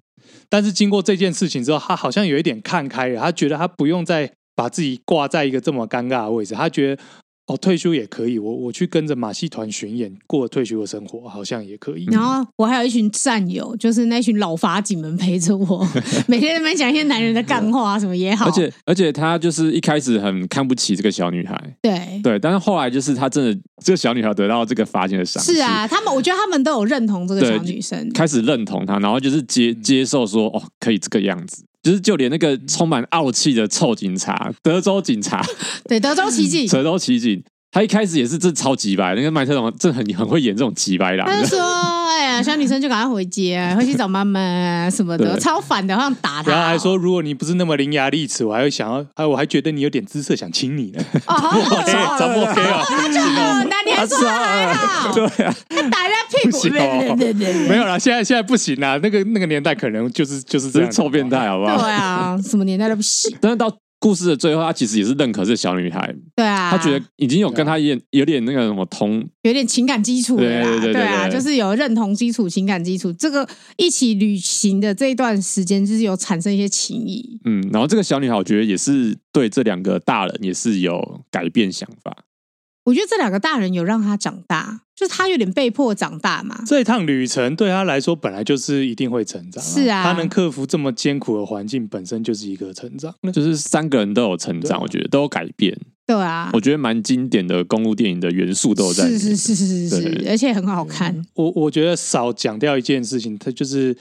但是经过这件事情之后，他好像有一点看开了，他觉得他不用再把自己挂在一个这么尴尬的位置，他觉得。哦，退休也可以，我我去跟着马戏团巡演，过退休的生活，好像也可以。然后我还有一群战友，就是那群老法警们陪着我，每天在那边讲一些男人的干话，什么也好。而且而且他就是一开始很看不起这个小女孩，对对，但是后来就是他真的这个小女孩得到这个法警的赏识。是啊，他们我觉得他们都有认同这个小女生，开始认同她，然后就是接接受说哦，可以这个样子。就是就连那个充满傲气的臭警察，德州警察，对，德州奇警，德州奇警。他一开始也是这超级白，那个麦特龙真的很很会演这种急白狼。他就说：“哎呀，小女生就赶快回家，回去找妈妈什么的，超烦的，好像打他。”然后还说：“如果你不是那么伶牙俐齿，我还会想要，哎，我还觉得你有点姿色，想亲你呢。”哦，怎么啊？那你还说还好？对啊，打人家屁股，对对对，没有啦，现在现在不行啦，那个那个年代可能就是就是这样臭变态，好不好？对啊，什么年代都不行。但是到。故事的最后，他其实也是认可这小女孩。对啊，他觉得已经有跟他有有点那个什么同，有点情感基础了。对对对，对啊，就是有认同基础、情感基础。这个一起旅行的这一段时间，就是有产生一些情谊。嗯，然后这个小女孩，我觉得也是对这两个大人也是有改变想法。我觉得这两个大人有让他长大，就是他有点被迫长大嘛。这一趟旅程对他来说本来就是一定会成长，是啊，他能克服这么艰苦的环境，本身就是一个成长。就是三个人都有成长，啊、我觉得都有改变。对啊，我觉得蛮经典的公路电影的元素都有在，是是是是是，对而且很好看。我我觉得少讲掉一件事情，他就是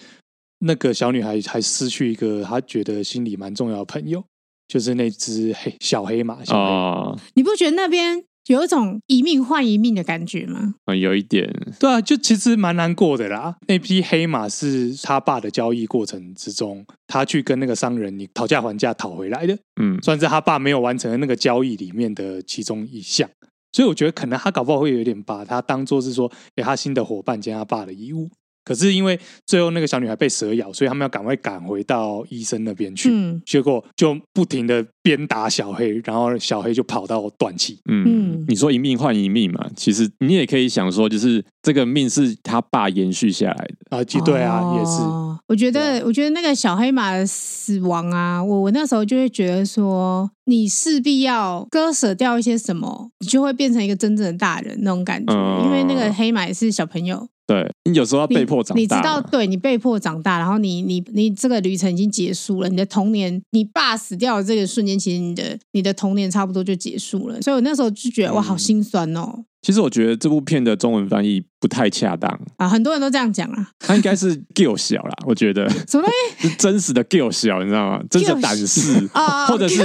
那个小女孩还失去一个她觉得心里蛮重要的朋友，就是那只黑小黑马。小黑马哦，你不觉得那边？有一种一命换一命的感觉吗？嗯，有一点。对啊，就其实蛮难过的啦。那匹黑马是他爸的交易过程之中，他去跟那个商人你讨价还价讨回来的。嗯，算是他爸没有完成的那个交易里面的其中一项。所以我觉得可能他搞不好会有点把他当做是说给他新的伙伴兼他爸的遗物。可是因为最后那个小女孩被蛇咬，所以他们要赶快赶回到医生那边去。嗯，结果就不停的鞭打小黑，然后小黑就跑到断气。嗯，你说一命换一命嘛，其实你也可以想说，就是这个命是他爸延续下来的啊。对啊，哦、也是。我觉得，我觉得那个小黑马的死亡啊，我我那时候就会觉得说，你势必要割舍掉一些什么，你就会变成一个真正的大人那种感觉。嗯、因为那个黑马也是小朋友。对，你有时候要被迫长大你，你知道，对你被迫长大，然后你你你这个旅程已经结束了，你的童年，你爸死掉的这个瞬间，其实你的你的童年差不多就结束了，所以我那时候就觉得哇，好心酸哦。其实我觉得这部片的中文翻译不太恰当啊，很多人都这样讲啊。他应该是 Gil 小啦，我觉得什么东西？是真实的 Gil 小，你知道吗？真实的胆识啊，或者是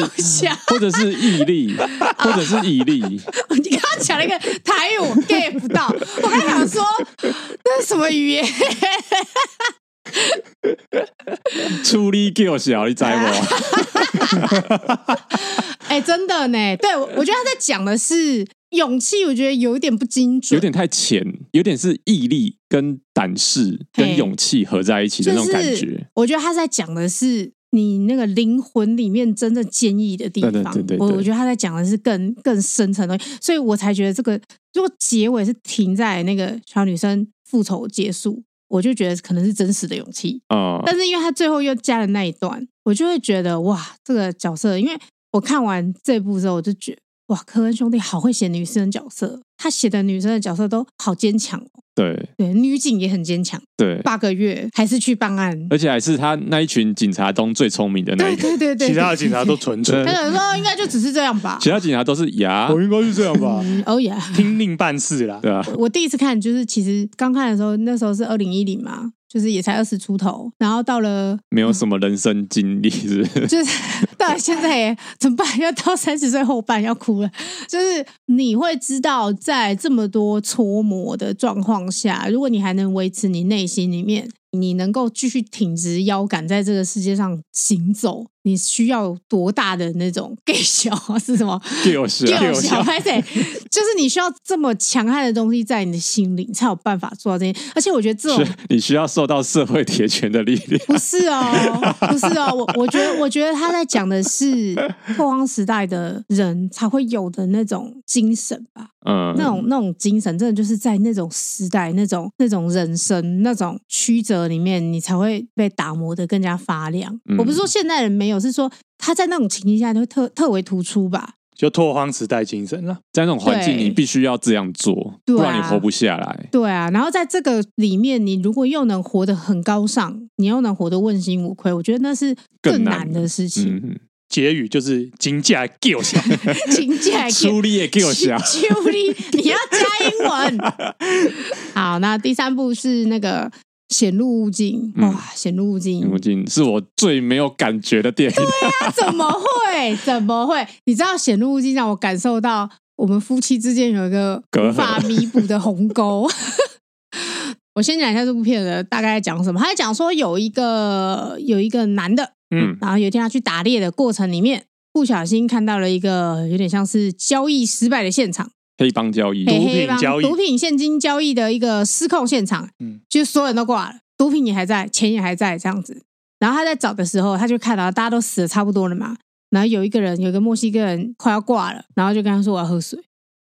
或者是毅力，或者是毅力。你刚刚讲了一个台语，我 get 不到。我刚想说，这是什么语言？处理 Gil 小，你知不？哎，真的呢。对，我觉得他在讲的是。勇气，我觉得有一点不精准，有点太浅，有点是毅力跟胆识跟勇气合在一起的那种感觉。就是、我觉得他在讲的是你那个灵魂里面真正坚毅的地方。对对对对对，我我觉得他在讲的是更更深层的东西，所以我才觉得这个如果结尾是停在那个小女生复仇结束，我就觉得可能是真实的勇气啊。嗯、但是因为他最后又加了那一段，我就会觉得哇，这个角色，因为我看完这部之后，我就觉得。哇，科恩兄弟好会写女生角色，他写的女生的角色都好坚强哦。对对，女警也很坚强。对，八个月还是去办案，而且还是他那一群警察中最聪明的那一个。对对对对，其他的警察都蠢蠢。他有时候应该就只是这样吧。其他警察都是呀，我应该是这样吧。哦呀，听命办事啦。对啊，我第一次看就是其实刚看的时候，那时候是二零一零嘛。就是也才二十出头，然后到了没有什么人生经历，是？就是到现在也怎么办？要到三十岁后半要哭了。就是你会知道，在在这么多搓磨的状况下，如果你还能维持你内心里面。你能够继续挺直腰杆在这个世界上行走，你需要多大的那种 gay 小是什么？gay 小，gay 小，就是你需要这么强悍的东西在你的心里，你才有办法做到这些。而且我觉得这种你需要受到社会铁拳的力量。不是哦，不是哦，我我觉得我觉得他在讲的是拓荒时代的人才会有的那种精神吧。嗯，那种那种精神，真的就是在那种时代、那种那种人生、那种曲折里面，你才会被打磨的更加发亮。嗯、我不是说现代人没有，是说他在那种情境下就会特特为突出吧。就拓荒时代精神了，在那种环境，你必须要这样做，不然你活不下来。对啊，然后在这个里面，你如果又能活得很高尚，你又能活得问心无愧，我觉得那是更难的事情。结语就是金价给我下，金价朱莉也给我下，朱莉你要加英文。好，那第三部是那个显露物镜，哇，显露物镜，物镜是我最没有感觉的电影。对啊，怎么会？怎么会？你知道显露物镜让我感受到我们夫妻之间有一个无法弥补的鸿沟。我先讲一下这部片的大概在讲什么。他在讲说有一个有一个男的。嗯，然后有一天他去打猎的过程里面，不小心看到了一个有点像是交易失败的现场，黑帮交易、毒品交易、毒品现金交易的一个失控现场。嗯，就所有人都挂了，毒品也还在，钱也还在，这样子。然后他在找的时候，他就看到大家都死的差不多了嘛。然后有一个人，有一个墨西哥人快要挂了，然后就跟他说：“我要喝水。”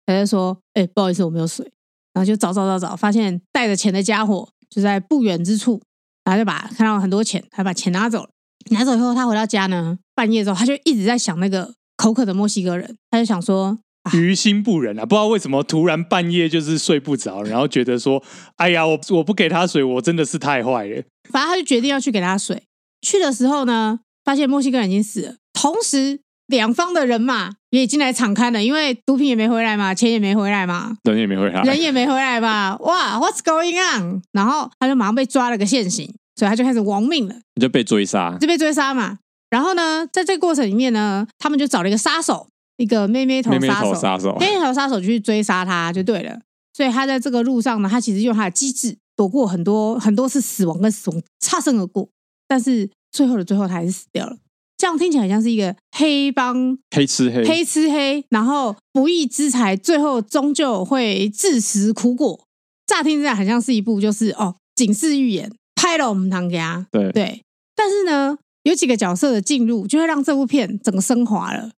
他就说：“哎，不好意思，我没有水。”然后就找找找找，发现带着钱的家伙就在不远之处，然后就把看到很多钱，他把钱拿走了。拿走以后，他回到家呢，半夜之后，他就一直在想那个口渴的墨西哥人，他就想说，于心不忍啊，不知道为什么突然半夜就是睡不着，然后觉得说，哎呀，我我不给他水，我真的是太坏了。反正他就决定要去给他水。去的时候呢，发现墨西哥人已经死了，同时两方的人马也已经来敞开了，因为毒品也没回来嘛，钱也没回来嘛，人也没回来，人也没回来嘛，哇，What's going on？然后他就马上被抓了个现行。所以他就开始亡命了，就被追杀，就被追杀嘛。然后呢，在这个过程里面呢，他们就找了一个杀手，一个妹妹头杀手，妹妹头杀手，妹妹头杀手就去追杀他，就对了。所以他在这个路上呢，他其实用他的机智躲过很多很多次死亡跟死亡擦身而过，但是最后的最后，他还是死掉了。这样听起来像是一个黑帮，黑吃黑，黑吃黑，然后不义之财，最后终究会自食苦果。乍听之下很像是一部就是哦警示预言。拍了我们堂家，对对，但是呢，有几个角色的进入，就会让这部片整个升华了。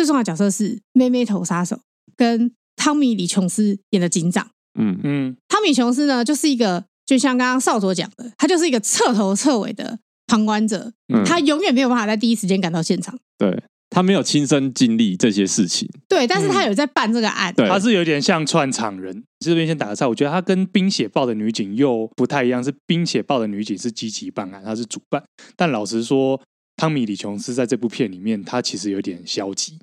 最重要的角色是妹妹头杀手跟汤米李琼斯演的警长。嗯嗯，汤米琼斯呢，就是一个就像刚刚少佐讲的，他就是一个彻头彻尾的旁观者，嗯、他永远没有办法在第一时间赶到现场。对。他没有亲身经历这些事情，对，但是他有在办这个案，嗯、他是有点像串场人。这边先打个岔，我觉得他跟《冰雪暴》的女警又不太一样，是《冰雪暴》的女警是积极办案，他是主办。但老实说，汤米·李琼斯在这部片里面，他其实有点消极，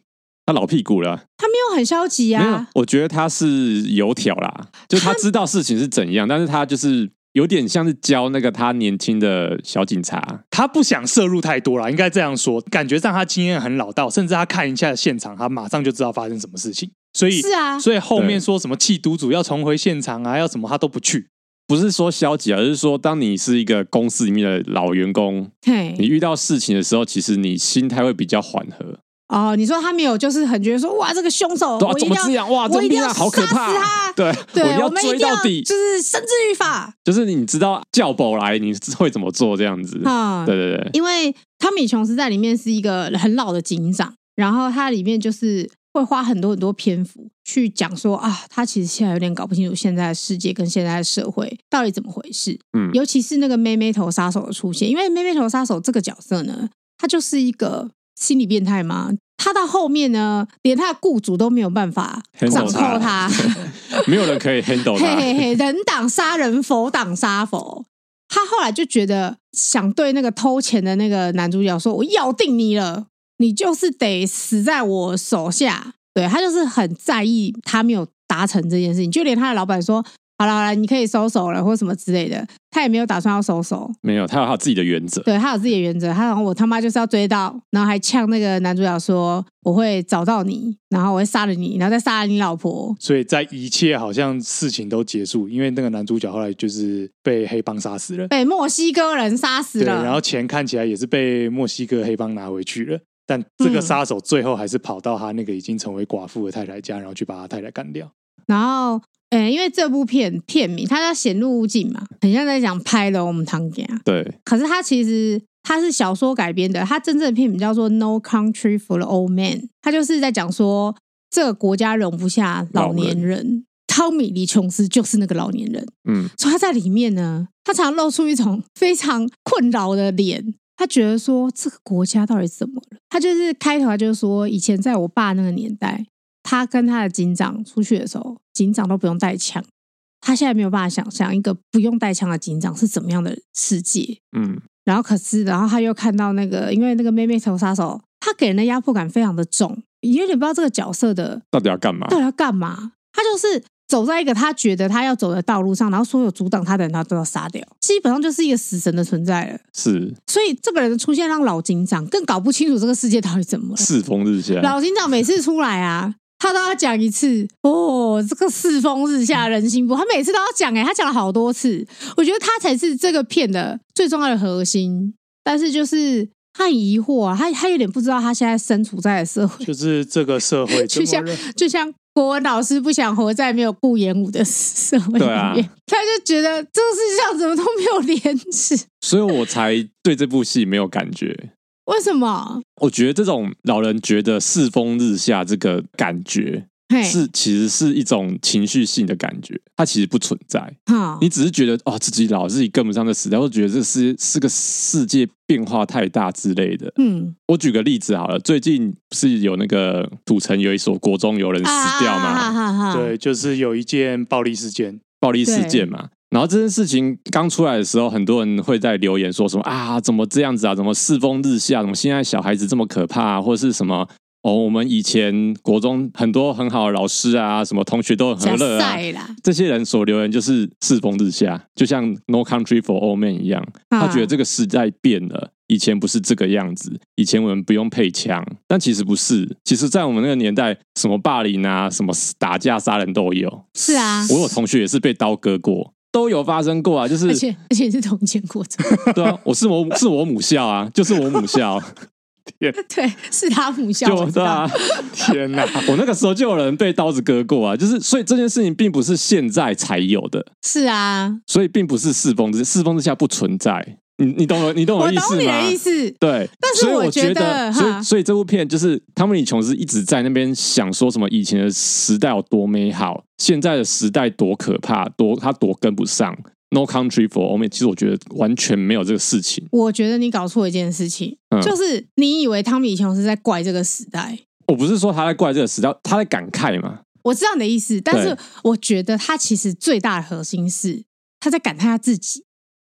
他老屁股了。他没有很消极啊，没有，我觉得他是油条啦，就他知道事情是怎样，但是他就是。有点像是教那个他年轻的小警察，他不想摄入太多了，应该这样说。感觉上他经验很老道，甚至他看一下现场，他马上就知道发生什么事情。所以是啊，所以后面说什么弃毒组要重回现场啊，要什么他都不去。不是说消极，而是说当你是一个公司里面的老员工，你遇到事情的时候，其实你心态会比较缓和。哦，你说他没有，就是很觉得说，哇，这个凶手，啊、怎么这样？哇，我一定要好可怕！对，对，我要追到底，就是绳之于法。就是你知道叫宝来，你会怎么做？这样子，嗯，对对对。因为汤米琼斯在里面是一个很老的警长，然后他里面就是会花很多很多篇幅去讲说啊，他其实现在有点搞不清楚现在的世界跟现在的社会到底怎么回事。嗯，尤其是那个妹妹头杀手的出现，因为妹妹头杀手这个角色呢，他就是一个。心理变态吗？他到后面呢，连他的雇主都没有办法掌控他，没有人可以 handle 他。嘿嘿嘿，人挡杀人，佛挡杀佛。他后来就觉得想对那个偷钱的那个男主角说：“我要定你了，你就是得死在我手下。”对，他就是很在意他没有达成这件事情，就连他的老板说。好了好了，你可以收手了，或者什么之类的。他也没有打算要收手，没有，他有他自己的原则。对，他有自己的原则。他然后：“我他妈就是要追到，然后还呛那个男主角说我会找到你，然后我会杀了你，然后再杀了你老婆。”所以在一切好像事情都结束，因为那个男主角后来就是被黑帮杀死了，被墨西哥人杀死了。然后钱看起来也是被墨西哥黑帮拿回去了，但这个杀手最后还是跑到他那个已经成为寡妇的太太家，然后去把他太太干掉。然后。哎，因为这部片片名它叫《显露无尽》嘛，很像在讲拍了我们汤家。对，可是它其实它是小说改编的，它真正的片名叫做《No Country for the Old Man》，它就是在讲说这个国家容不下老年人。人汤米·李琼斯就是那个老年人，嗯，所以他在里面呢，他常露出一种 非常困扰的脸，他觉得说这个国家到底怎么了？他就是开头他就是说，以前在我爸那个年代。他跟他的警长出去的时候，警长都不用带枪。他现在没有办法想象一个不用带枪的警长是怎么样的世界。嗯，然后可是，然后他又看到那个，因为那个妹妹头杀手，他给人的压迫感非常的重，有点不知道这个角色的到底要干嘛，到底要干嘛。他就是走在一个他觉得他要走的道路上，然后所有阻挡他的人他都要杀掉，基本上就是一个死神的存在了。是，所以这个人的出现让老警长更搞不清楚这个世界到底怎么了。世风日下，老警长每次出来啊。他都要讲一次。哦，这个世风日下，人心不，他每次都要讲诶，他讲了好多次，我觉得他才是这个片的最重要的核心。但是就是他很疑惑啊，他他有点不知道他现在身处在的社会，就是这个社会就像就像国文老师不想活在没有顾炎武的社会里面，啊、他就觉得这个世界上怎么都没有廉耻，所以我才对这部戏没有感觉。为什么？我觉得这种老人觉得世风日下这个感觉，是其实是一种情绪性的感觉，它其实不存在。好你只是觉得哦，自己老，自己跟不上这时代，或者觉得这是是个世界变化太大之类的。嗯，我举个例子好了，最近不是有那个土城有一所国中有人死掉吗？啊啊啊、对，就是有一件暴力事件，暴力事件嘛。然后这件事情刚出来的时候，很多人会在留言说什么啊，怎么这样子啊？怎么世风日下？怎么现在小孩子这么可怕啊？或者是什么哦？我们以前国中很多很好的老师啊，什么同学都很和乐啊。这些人所留言就是世风日下，就像 No Country for Old Men 一样。他觉得这个时代变了，以前不是这个样子。以前我们不用配枪，但其实不是。其实，在我们那个年代，什么霸凌啊，什么打架杀人都有。是啊，我有同学也是被刀割过。都有发生过啊，就是而且而且是同间过程。对啊，我是我 是我母校啊，就是我母校。天，对，是他母校。就对啊，天哪！我那个时候就有人被刀子割过啊，就是所以这件事情并不是现在才有的。是啊，所以并不是世风之世风之下不存在。你你懂我你懂我意思吗？我懂你的意思。对，但是我觉得，所以所以这部片就是汤米李琼斯一直在那边想说什么以前的时代有多美好，现在的时代多可怕，多他多跟不上。No country for old men，其实我觉得完全没有这个事情。我觉得你搞错一件事情，嗯、就是你以为汤米琼斯在怪这个时代。我不是说他在怪这个时代，他在感慨嘛。我知道你的意思，但是我觉得他其实最大的核心是他在感叹他自己。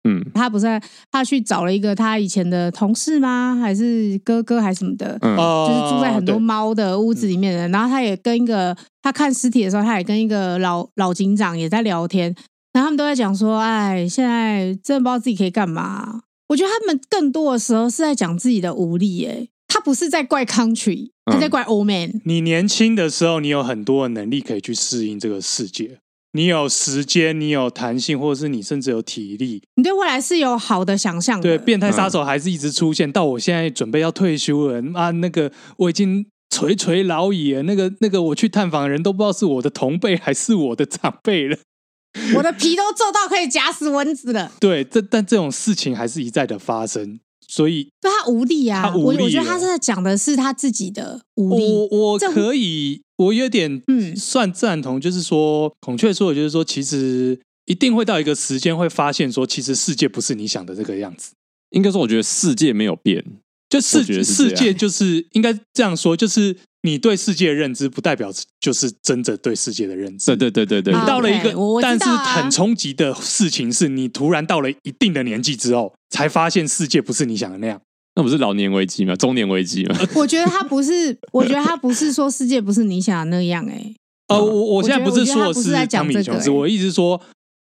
嗯，他不是他去找了一个他以前的同事吗？还是哥哥还是什么的？嗯，就是住在很多猫的屋子里面的。然后他也跟一个他看尸体的时候，他也跟一个老老警长也在聊天。然后他们都在讲说：“哎，现在真的不知道自己可以干嘛。”我觉得他们更多的时候是在讲自己的无力。哎，他不是在怪 country，他在怪 old man。你年轻的时候，你有很多的能力可以去适应这个世界。你有时间，你有弹性，或者是你甚至有体力，你对未来是有好的想象的。对，变态杀手还是一直出现，嗯、到我现在准备要退休了啊，那个我已经垂垂老矣了，那个那个我去探访的人都不知道是我的同辈还是我的长辈了，我的皮都皱到可以夹死蚊子了。对，这但这种事情还是一再的发生。所以，对他无力啊！我我觉得他是在讲的是他自己的无力。我我可以，我有点嗯，算赞同，就是说，孔雀说的，就是说，其实一定会到一个时间，会发现说，其实世界不是你想的这个样子。应该说，我觉得世界没有变，就世世界就是应该这样说，就是。你对世界的认知不代表就是真的对世界的认知。对对对对对。你到了一个，但是很冲击的事情是你突然到了一定的年纪之后，才发现世界不是你想的那样。那不是老年危机吗？中年危机吗？我觉得他不是，我觉得他不是说世界不是你想的那样。哎，呃，我我现在不是说是汤米琼斯，我意思说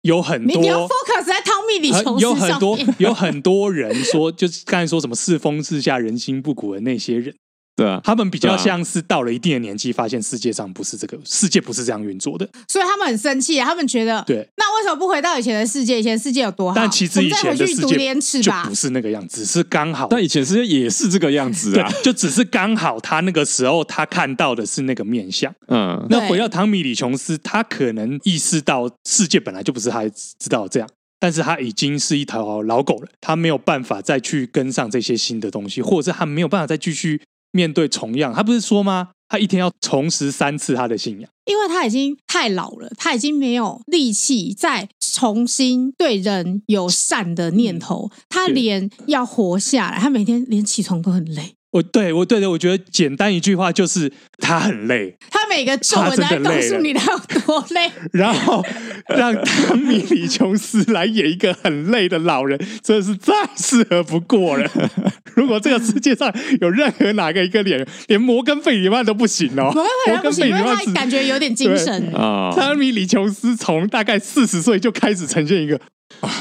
有很多。你要 focus 在汤米里琼斯有很多有很多人说，就是刚才说什么世风世下人心不古的那些人。对啊，他们比较像是到了一定的年纪，发现世界上不是这个世界不是这样运作的，所以他们很生气。他们觉得，对，那为什么不回到以前的世界？以前世界有多好？但其实以前的世界就不是那个样子，只是刚好。但以前世界也是这个样子啊，就只是刚好他那个时候他看到的是那个面相。嗯，那回到汤米李琼斯，他可能意识到世界本来就不是他知道这样，但是他已经是一条老狗了，他没有办法再去跟上这些新的东西，或者是他没有办法再继续。面对重样，他不是说吗？他一天要重拾三次他的信仰，因为他已经太老了，他已经没有力气再重新对人有善的念头。嗯、他连要活下来，他每天连起床都很累。我对我对的，我觉得简单一句话就是他很累。他每个皱纹在告诉你他有多累，然后让汤米李琼斯来演一个很累的老人，真的是再适合不过了。如果这个世界上有任何哪个一个脸，连摩根费里曼都不行哦。摩根费里曼他感觉有点精神啊。汤米李琼斯从大概四十岁就开始呈现一个。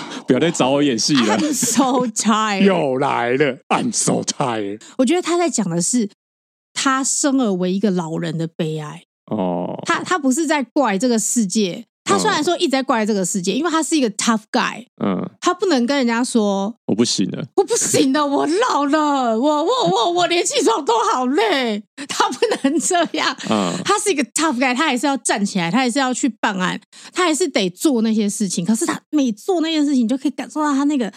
不要再找我演戏了。I'm so tired，又来了。I'm so tired。我觉得他在讲的是他生而为一个老人的悲哀。哦，他他不是在怪这个世界。他虽然说一直在怪这个世界，因为他是一个 tough guy，嗯，他不能跟人家说我不行了，我不行了，我老了，我我我我连起床都好累，他不能这样，嗯，他是一个 tough guy，他还是要站起来，他还是要去办案，他还是得做那些事情。可是他每做那件事情，就可以感受到他那个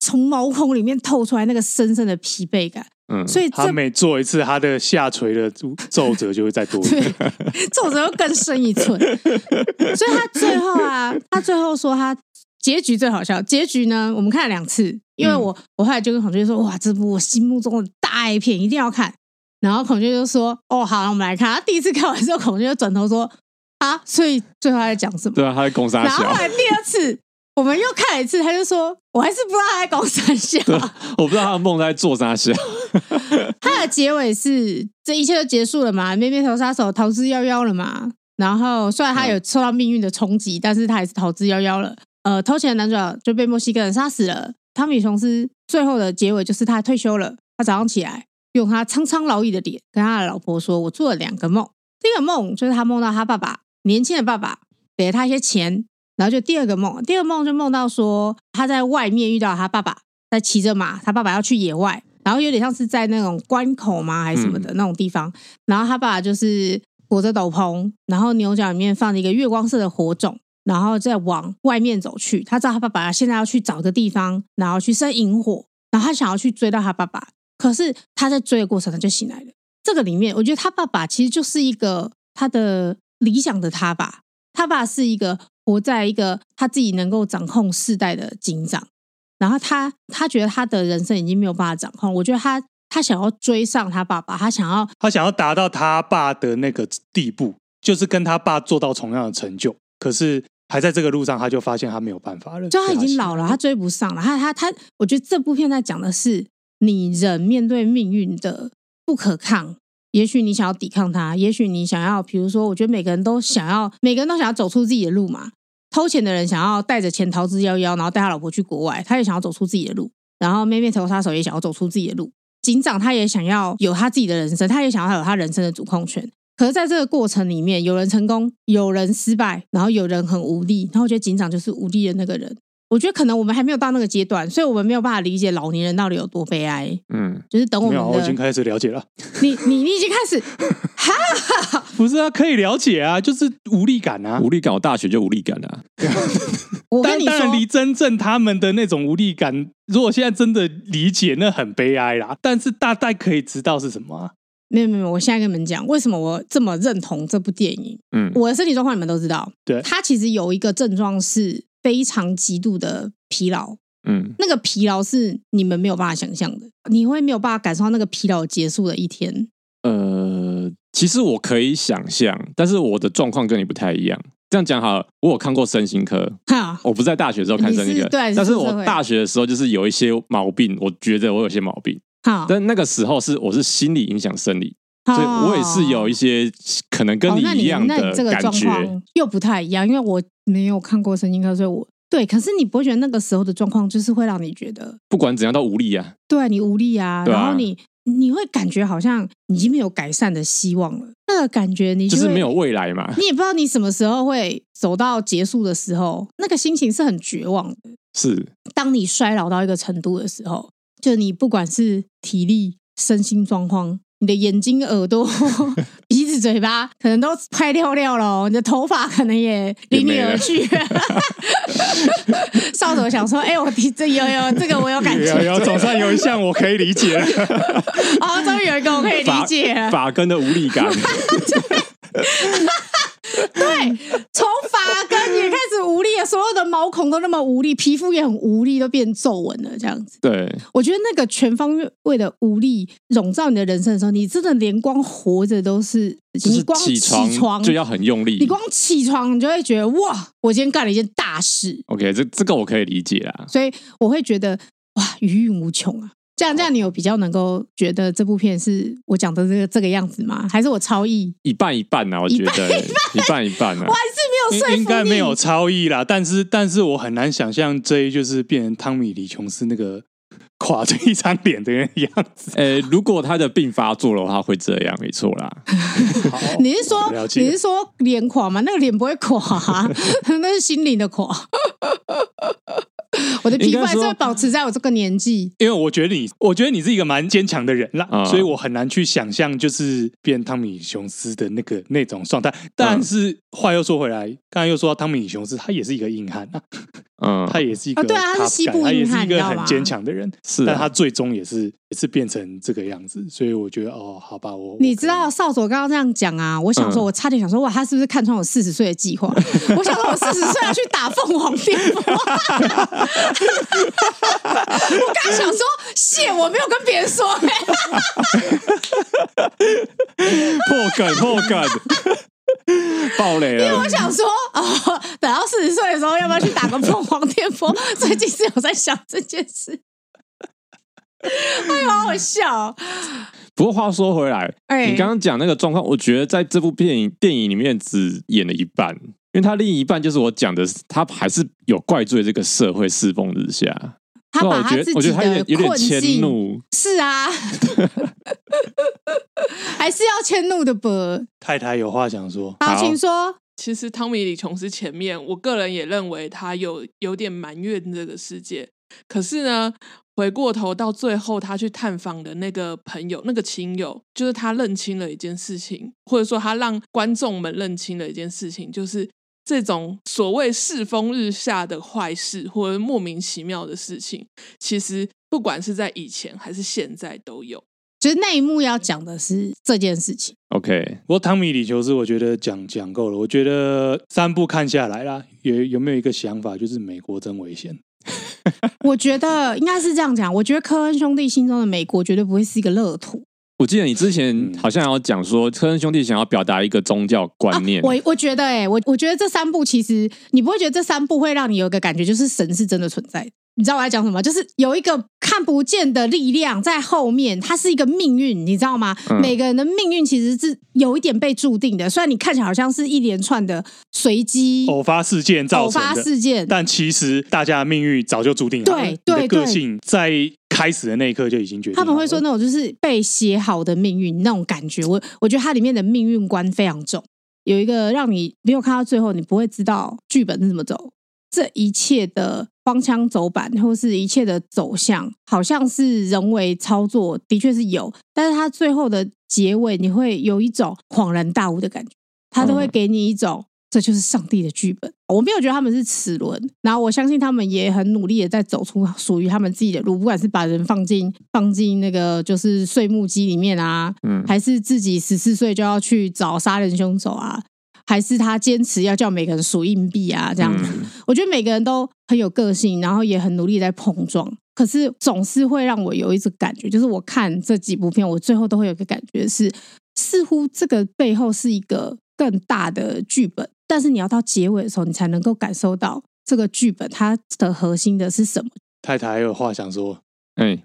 从毛孔里面透出来那个深深的疲惫感。嗯，所以他每做一次，他的下垂的皱褶就会再多一点，皱褶又更深一寸。所以他最后啊，他最后说他结局最好笑。结局呢，我们看了两次，因为我我后来就跟孔雀说，哇，这部我心目中的大爱片一定要看。然后孔雀就说，哦，好，我们来看。他第一次看完之后，孔雀就转头说，啊，所以最后他在讲什么？对啊，他在攻杀小。然后后来第二次。我们又看了一次，他就说：“我还是不知道他在搞三小，我不知道他的梦在做啥笑。他的结尾是这一切都结束了嘛？妹妹头杀手逃之夭夭了嘛？然后虽然他有受到命运的冲击，但是他还是逃之夭夭了。呃，偷钱的男主角就被墨西哥人杀死了。汤米琼斯最后的结尾就是他退休了。他早上起来，用他苍苍老矣的脸跟他的老婆说：‘我做了两个梦。第一个梦就是他梦到他爸爸年轻的爸爸给了他一些钱。’然后就第二个梦，第二个梦就梦到说他在外面遇到他爸爸在骑着马，他爸爸要去野外，然后有点像是在那种关口吗还是什么的那种地方，然后他爸爸就是裹着斗篷，然后牛角里面放着一个月光色的火种，然后再往外面走去。他知道他爸爸现在要去找个地方，然后去生营火，然后他想要去追到他爸爸，可是他在追的过程他就醒来了。这个里面，我觉得他爸爸其实就是一个他的理想的他吧，他爸是一个。活在一个他自己能够掌控世代的警长，然后他他觉得他的人生已经没有办法掌控。我觉得他他想要追上他爸爸，他想要他想要达到他爸的那个地步，就是跟他爸做到同样的成就。可是还在这个路上，他就发现他没有办法了，就他已经老了，他追不上了。他他他，我觉得这部片在讲的是你人面对命运的不可抗。也许你想要抵抗他，也许你想要，比如说，我觉得每个人都想要，每个人都想要走出自己的路嘛。偷钱的人想要带着钱逃之夭夭，然后带他老婆去国外，他也想要走出自己的路。然后妹妹投杀手也想要走出自己的路。警长他也想要有他自己的人生，他也想要有他人生的主控权。可是在这个过程里面，有人成功，有人失败，然后有人很无力，然后我觉得警长就是无力的那个人。我觉得可能我们还没有到那个阶段，所以我们没有办法理解老年人到底有多悲哀。嗯，就是等我们。我已经开始了解了。你你你已经开始？哈，不是啊，可以了解啊，就是无力感啊，无力感。我大学就无力感啊。我跟你说，当然离真正他们的那种无力感，如果现在真的理解，那很悲哀啦。但是大概可以知道是什么啊？没有没有，我现在跟你们讲，为什么我这么认同这部电影。嗯，我的身体状况你们都知道。对，他其实有一个症状是。非常极度的疲劳，嗯，那个疲劳是你们没有办法想象的，你会没有办法感受到那个疲劳结束的一天。呃，其实我可以想象，但是我的状况跟你不太一样。这样讲好了，我有看过身心科，哈我不在大学的时候看身心科，对，但是我大学的时候就是有一些毛病，我觉得我有些毛病，好但那个时候是我是心理影响生理，好所以我也是有一些可能跟你一样的感觉，这个状况又不太一样，因为我。没有看过神经科，所以我对。可是你不会觉得那个时候的状况就是会让你觉得不管怎样都无力啊？对，你无力啊，啊然后你你会感觉好像已经没有改善的希望了。那个感觉你就，就是没有未来嘛？你也不知道你什么时候会走到结束的时候，那个心情是很绝望的。是，当你衰老到一个程度的时候，就你不管是体力、身心状况。你的眼睛、耳朵、鼻子、嘴巴可能都快掉掉了，你的头发可能也离你而去。少佐想说：“哎、欸，我提这有有这个我有感觉，有，有总算有一项我可以理解了。哦，终于有一个我可以理解了，发根的无力感。” 对，从发根也开始无力了，所有的毛孔都那么无力，皮肤也很无力，都变皱纹了，这样子。对，我觉得那个全方位的无力笼罩你的人生的时候，你真的连光活着都是，你光起床就要很用力，你光起床你就会觉得哇，我今天干了一件大事。OK，这这个我可以理解啊，所以我会觉得哇，余韵无穷啊。这样这样，你有比较能够觉得这部片是我讲的这个这个样子吗？还是我超意？一半一半啊，我觉得一半一半啊，我还是没有说服你。应该没有超意啦，但是但是我很难想象这一就是变成汤米李琼斯那个垮着一张脸的人样子。呃，如果他的病发作的话，会这样，没错啦。你是说你是说脸垮吗？那个脸不会垮，那是心灵的垮。我的皮肤还是会保持在我这个年纪，因为我觉得你，我觉得你是一个蛮坚强的人啦，嗯、所以我很难去想象就是变汤米雄斯的那个那种状态。但是话又说回来，刚才又说到汤米雄斯，他也是一个硬汉啊，嗯，他也是一个、哦，对啊，他是西部硬汉，他也是一个很坚强的人，是，但他最终也是。也是变成这个样子，所以我觉得哦，好吧，我你知道少佐刚刚这样讲啊，我想说，我差点想说，哇，他是不是看穿我四十岁的计划？我想说，我四十岁要去打凤凰电波。我刚想说，谢，我没有跟别人说、欸。破梗，破梗，爆雷了。因为我想说，哦，等到四十岁的时候，要不要去打个凤凰电波？最近是有在想这件事。哎呦，好好笑！不过话说回来，欸、你刚刚讲那个状况，我觉得在这部电影电影里面只演了一半，因为他另一半就是我讲的，他还是有怪罪这个社会世风日下。他把他自己的困境，是啊，还是要迁怒的吧？太太有话想说，好，请说。其实汤米李琼斯前面，我个人也认为他有有点埋怨这个世界，可是呢。回过头到最后，他去探访的那个朋友、那个亲友，就是他认清了一件事情，或者说他让观众们认清了一件事情，就是这种所谓世风日下的坏事或者莫名其妙的事情，其实不管是在以前还是现在都有。其实那一幕要讲的是这件事情。OK，不过汤米李求斯，我觉得讲讲够了。我觉得三部看下来啦，有有没有一个想法，就是美国真危险。我觉得应该是这样讲。我觉得科恩兄弟心中的美国绝对不会是一个乐土。我记得你之前好像有讲说，科恩兄弟想要表达一个宗教观念。啊、我我觉得、欸，哎，我我觉得这三部其实你不会觉得这三部会让你有一个感觉，就是神是真的存在。你知道我在讲什么？就是有一个看不见的力量在后面，它是一个命运，你知道吗？嗯、每个人的命运其实是有一点被注定的。虽然你看起来好像是一连串的随机偶发事件造成的，偶发事件，但其实大家的命运早就注定了。对对对，个性在开始的那一刻就已经决定。他们会说那种就是被写好的命运那种感觉。我我觉得它里面的命运观非常重。有一个让你没有看到最后，你不会知道剧本是怎么走。这一切的荒腔走板，或是一切的走向，好像是人为操作，的确是有。但是它最后的结尾，你会有一种恍然大悟的感觉。它都会给你一种，这就是上帝的剧本。我没有觉得他们是齿轮，然后我相信他们也很努力的在走出属于他们自己的路，不管是把人放进放进那个就是碎木机里面啊，嗯，还是自己十四岁就要去找杀人凶手啊，还是他坚持要叫每个人数硬币啊，这样子，嗯，我觉得每个人都很有个性，然后也很努力在碰撞，可是总是会让我有一种感觉，就是我看这几部片，我最后都会有一个感觉是，似乎这个背后是一个更大的剧本。但是你要到结尾的时候，你才能够感受到这个剧本它的核心的是什么。太太还有话想说，哎，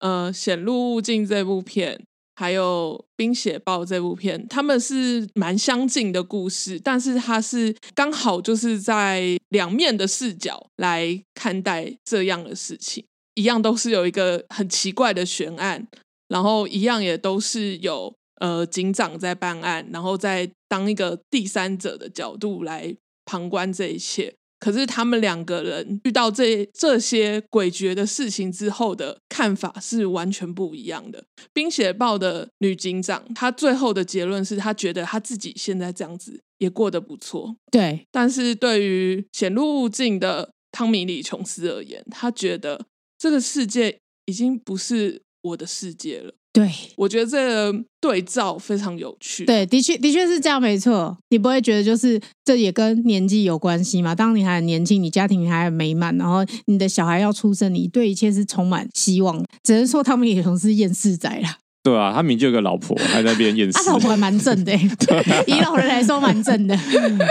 呃，显露物镜这部片，还有冰雪豹这部片，他们是蛮相近的故事，但是它是刚好就是在两面的视角来看待这样的事情，一样都是有一个很奇怪的悬案，然后一样也都是有。呃，警长在办案，然后在当一个第三者的角度来旁观这一切。可是他们两个人遇到这这些诡谲的事情之后的看法是完全不一样的。冰雪豹的女警长，她最后的结论是她觉得她自己现在这样子也过得不错。对，但是对于显露物镜的汤米·里·琼斯而言，他觉得这个世界已经不是我的世界了。对，我觉得这个对照非常有趣。对，的确，的确是这样，没错。你不会觉得就是这也跟年纪有关系吗？当你还很年轻，你家庭还很美满，然后你的小孩要出生，你对一切是充满希望。只能说他们也同是厌世仔啦。对啊，他明明就有个老婆，还在那边演戏。他老婆还蛮正的，以老人来说蛮正的。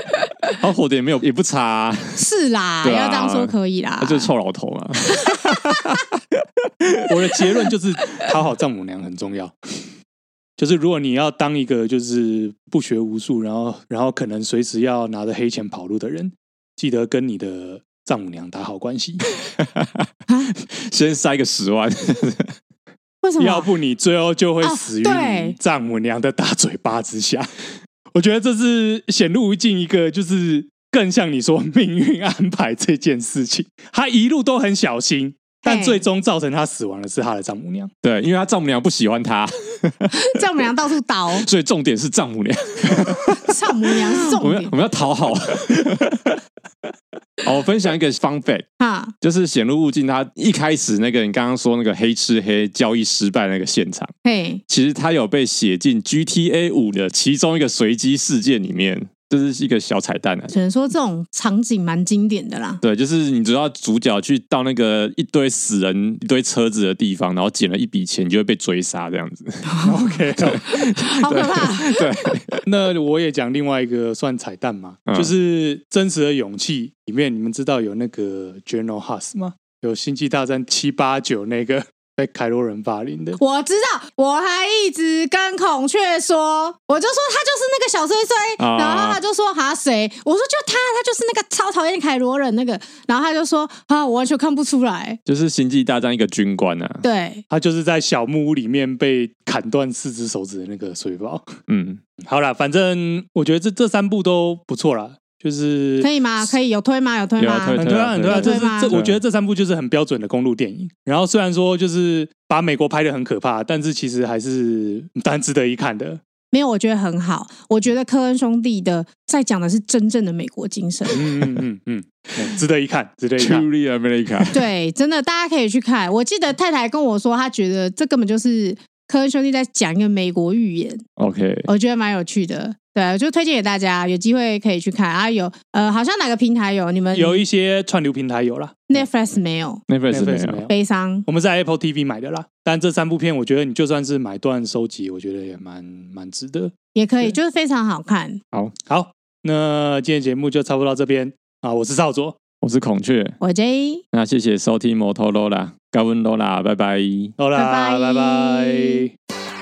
他火的也没有也不差啊。是啦，啊、要这样说可以啦。他就是臭老头啊。我的结论就是讨好丈母娘很重要。就是如果你要当一个就是不学无术，然后然后可能随时要拿着黑钱跑路的人，记得跟你的丈母娘打好关系。先塞个十万。为什么？要不你最后就会死于丈母娘的大嘴巴之下。哦、我觉得这是显露无尽一个，就是更像你说命运安排这件事情。他一路都很小心。但最终造成他死亡的是他的丈母娘。对，因为他丈母娘不喜欢他，丈母娘到处倒，所以重点是丈母娘。丈母娘是重点，我们要我们要讨好。好，我分享一个 fun fact 啊，就是显露物镜，他一开始那个你刚刚说那个黑吃黑交易失败那个现场，嘿，其实他有被写进 GTA 五的其中一个随机事件里面。这是一个小彩蛋啊，只能说这种场景蛮经典的啦。对，就是你知道主角去到那个一堆死人、一堆车子的地方，然后捡了一笔钱，就会被追杀这样子。OK，好可怕。对，那我也讲另外一个算彩蛋嘛，嗯、就是真实的勇气里面，你们知道有那个 General Hux 吗？有星际大战七八九那个。被凯罗人霸凌的，我知道，我还一直跟孔雀说，我就说他就是那个小衰衰，啊、然后他就说哈谁？我说就他，他就是那个超讨厌凯罗人那个，然后他就说啊，我完全看不出来，就是星际大战一个军官啊，对，他就是在小木屋里面被砍断四只手指的那个水包，嗯，好了，反正我觉得这这三部都不错啦。就是可以吗？可以有推吗？有推吗？很推啊，很推啊！这是这，我觉得这三部就是很标准的公路电影。然后虽然说就是把美国拍的很可怕，但是其实还是蛮值得一看的。没有，我觉得很好。我觉得科恩兄弟的在讲的是真正的美国精神。嗯嗯嗯嗯，值得一看，值得一看。Truly America。对，真的，大家可以去看。我记得太太跟我说，她觉得这根本就是科恩兄弟在讲一个美国寓言。OK，我觉得蛮有趣的。对，就推荐给大家，有机会可以去看啊。有呃，好像哪个平台有？你们有一些串流平台有啦。Netflix 没有，Netflix 没有，悲伤。我们在 Apple TV 买的啦。但这三部片，我觉得你就算是买断收集，我觉得也蛮蛮值得。也可以，就是非常好看。好，好，那今天节目就差不多到这边啊。我是少佐，我是孔雀，我 J。那谢谢收听摩托罗拉，高温罗拉，拜拜，罗拉，拜拜。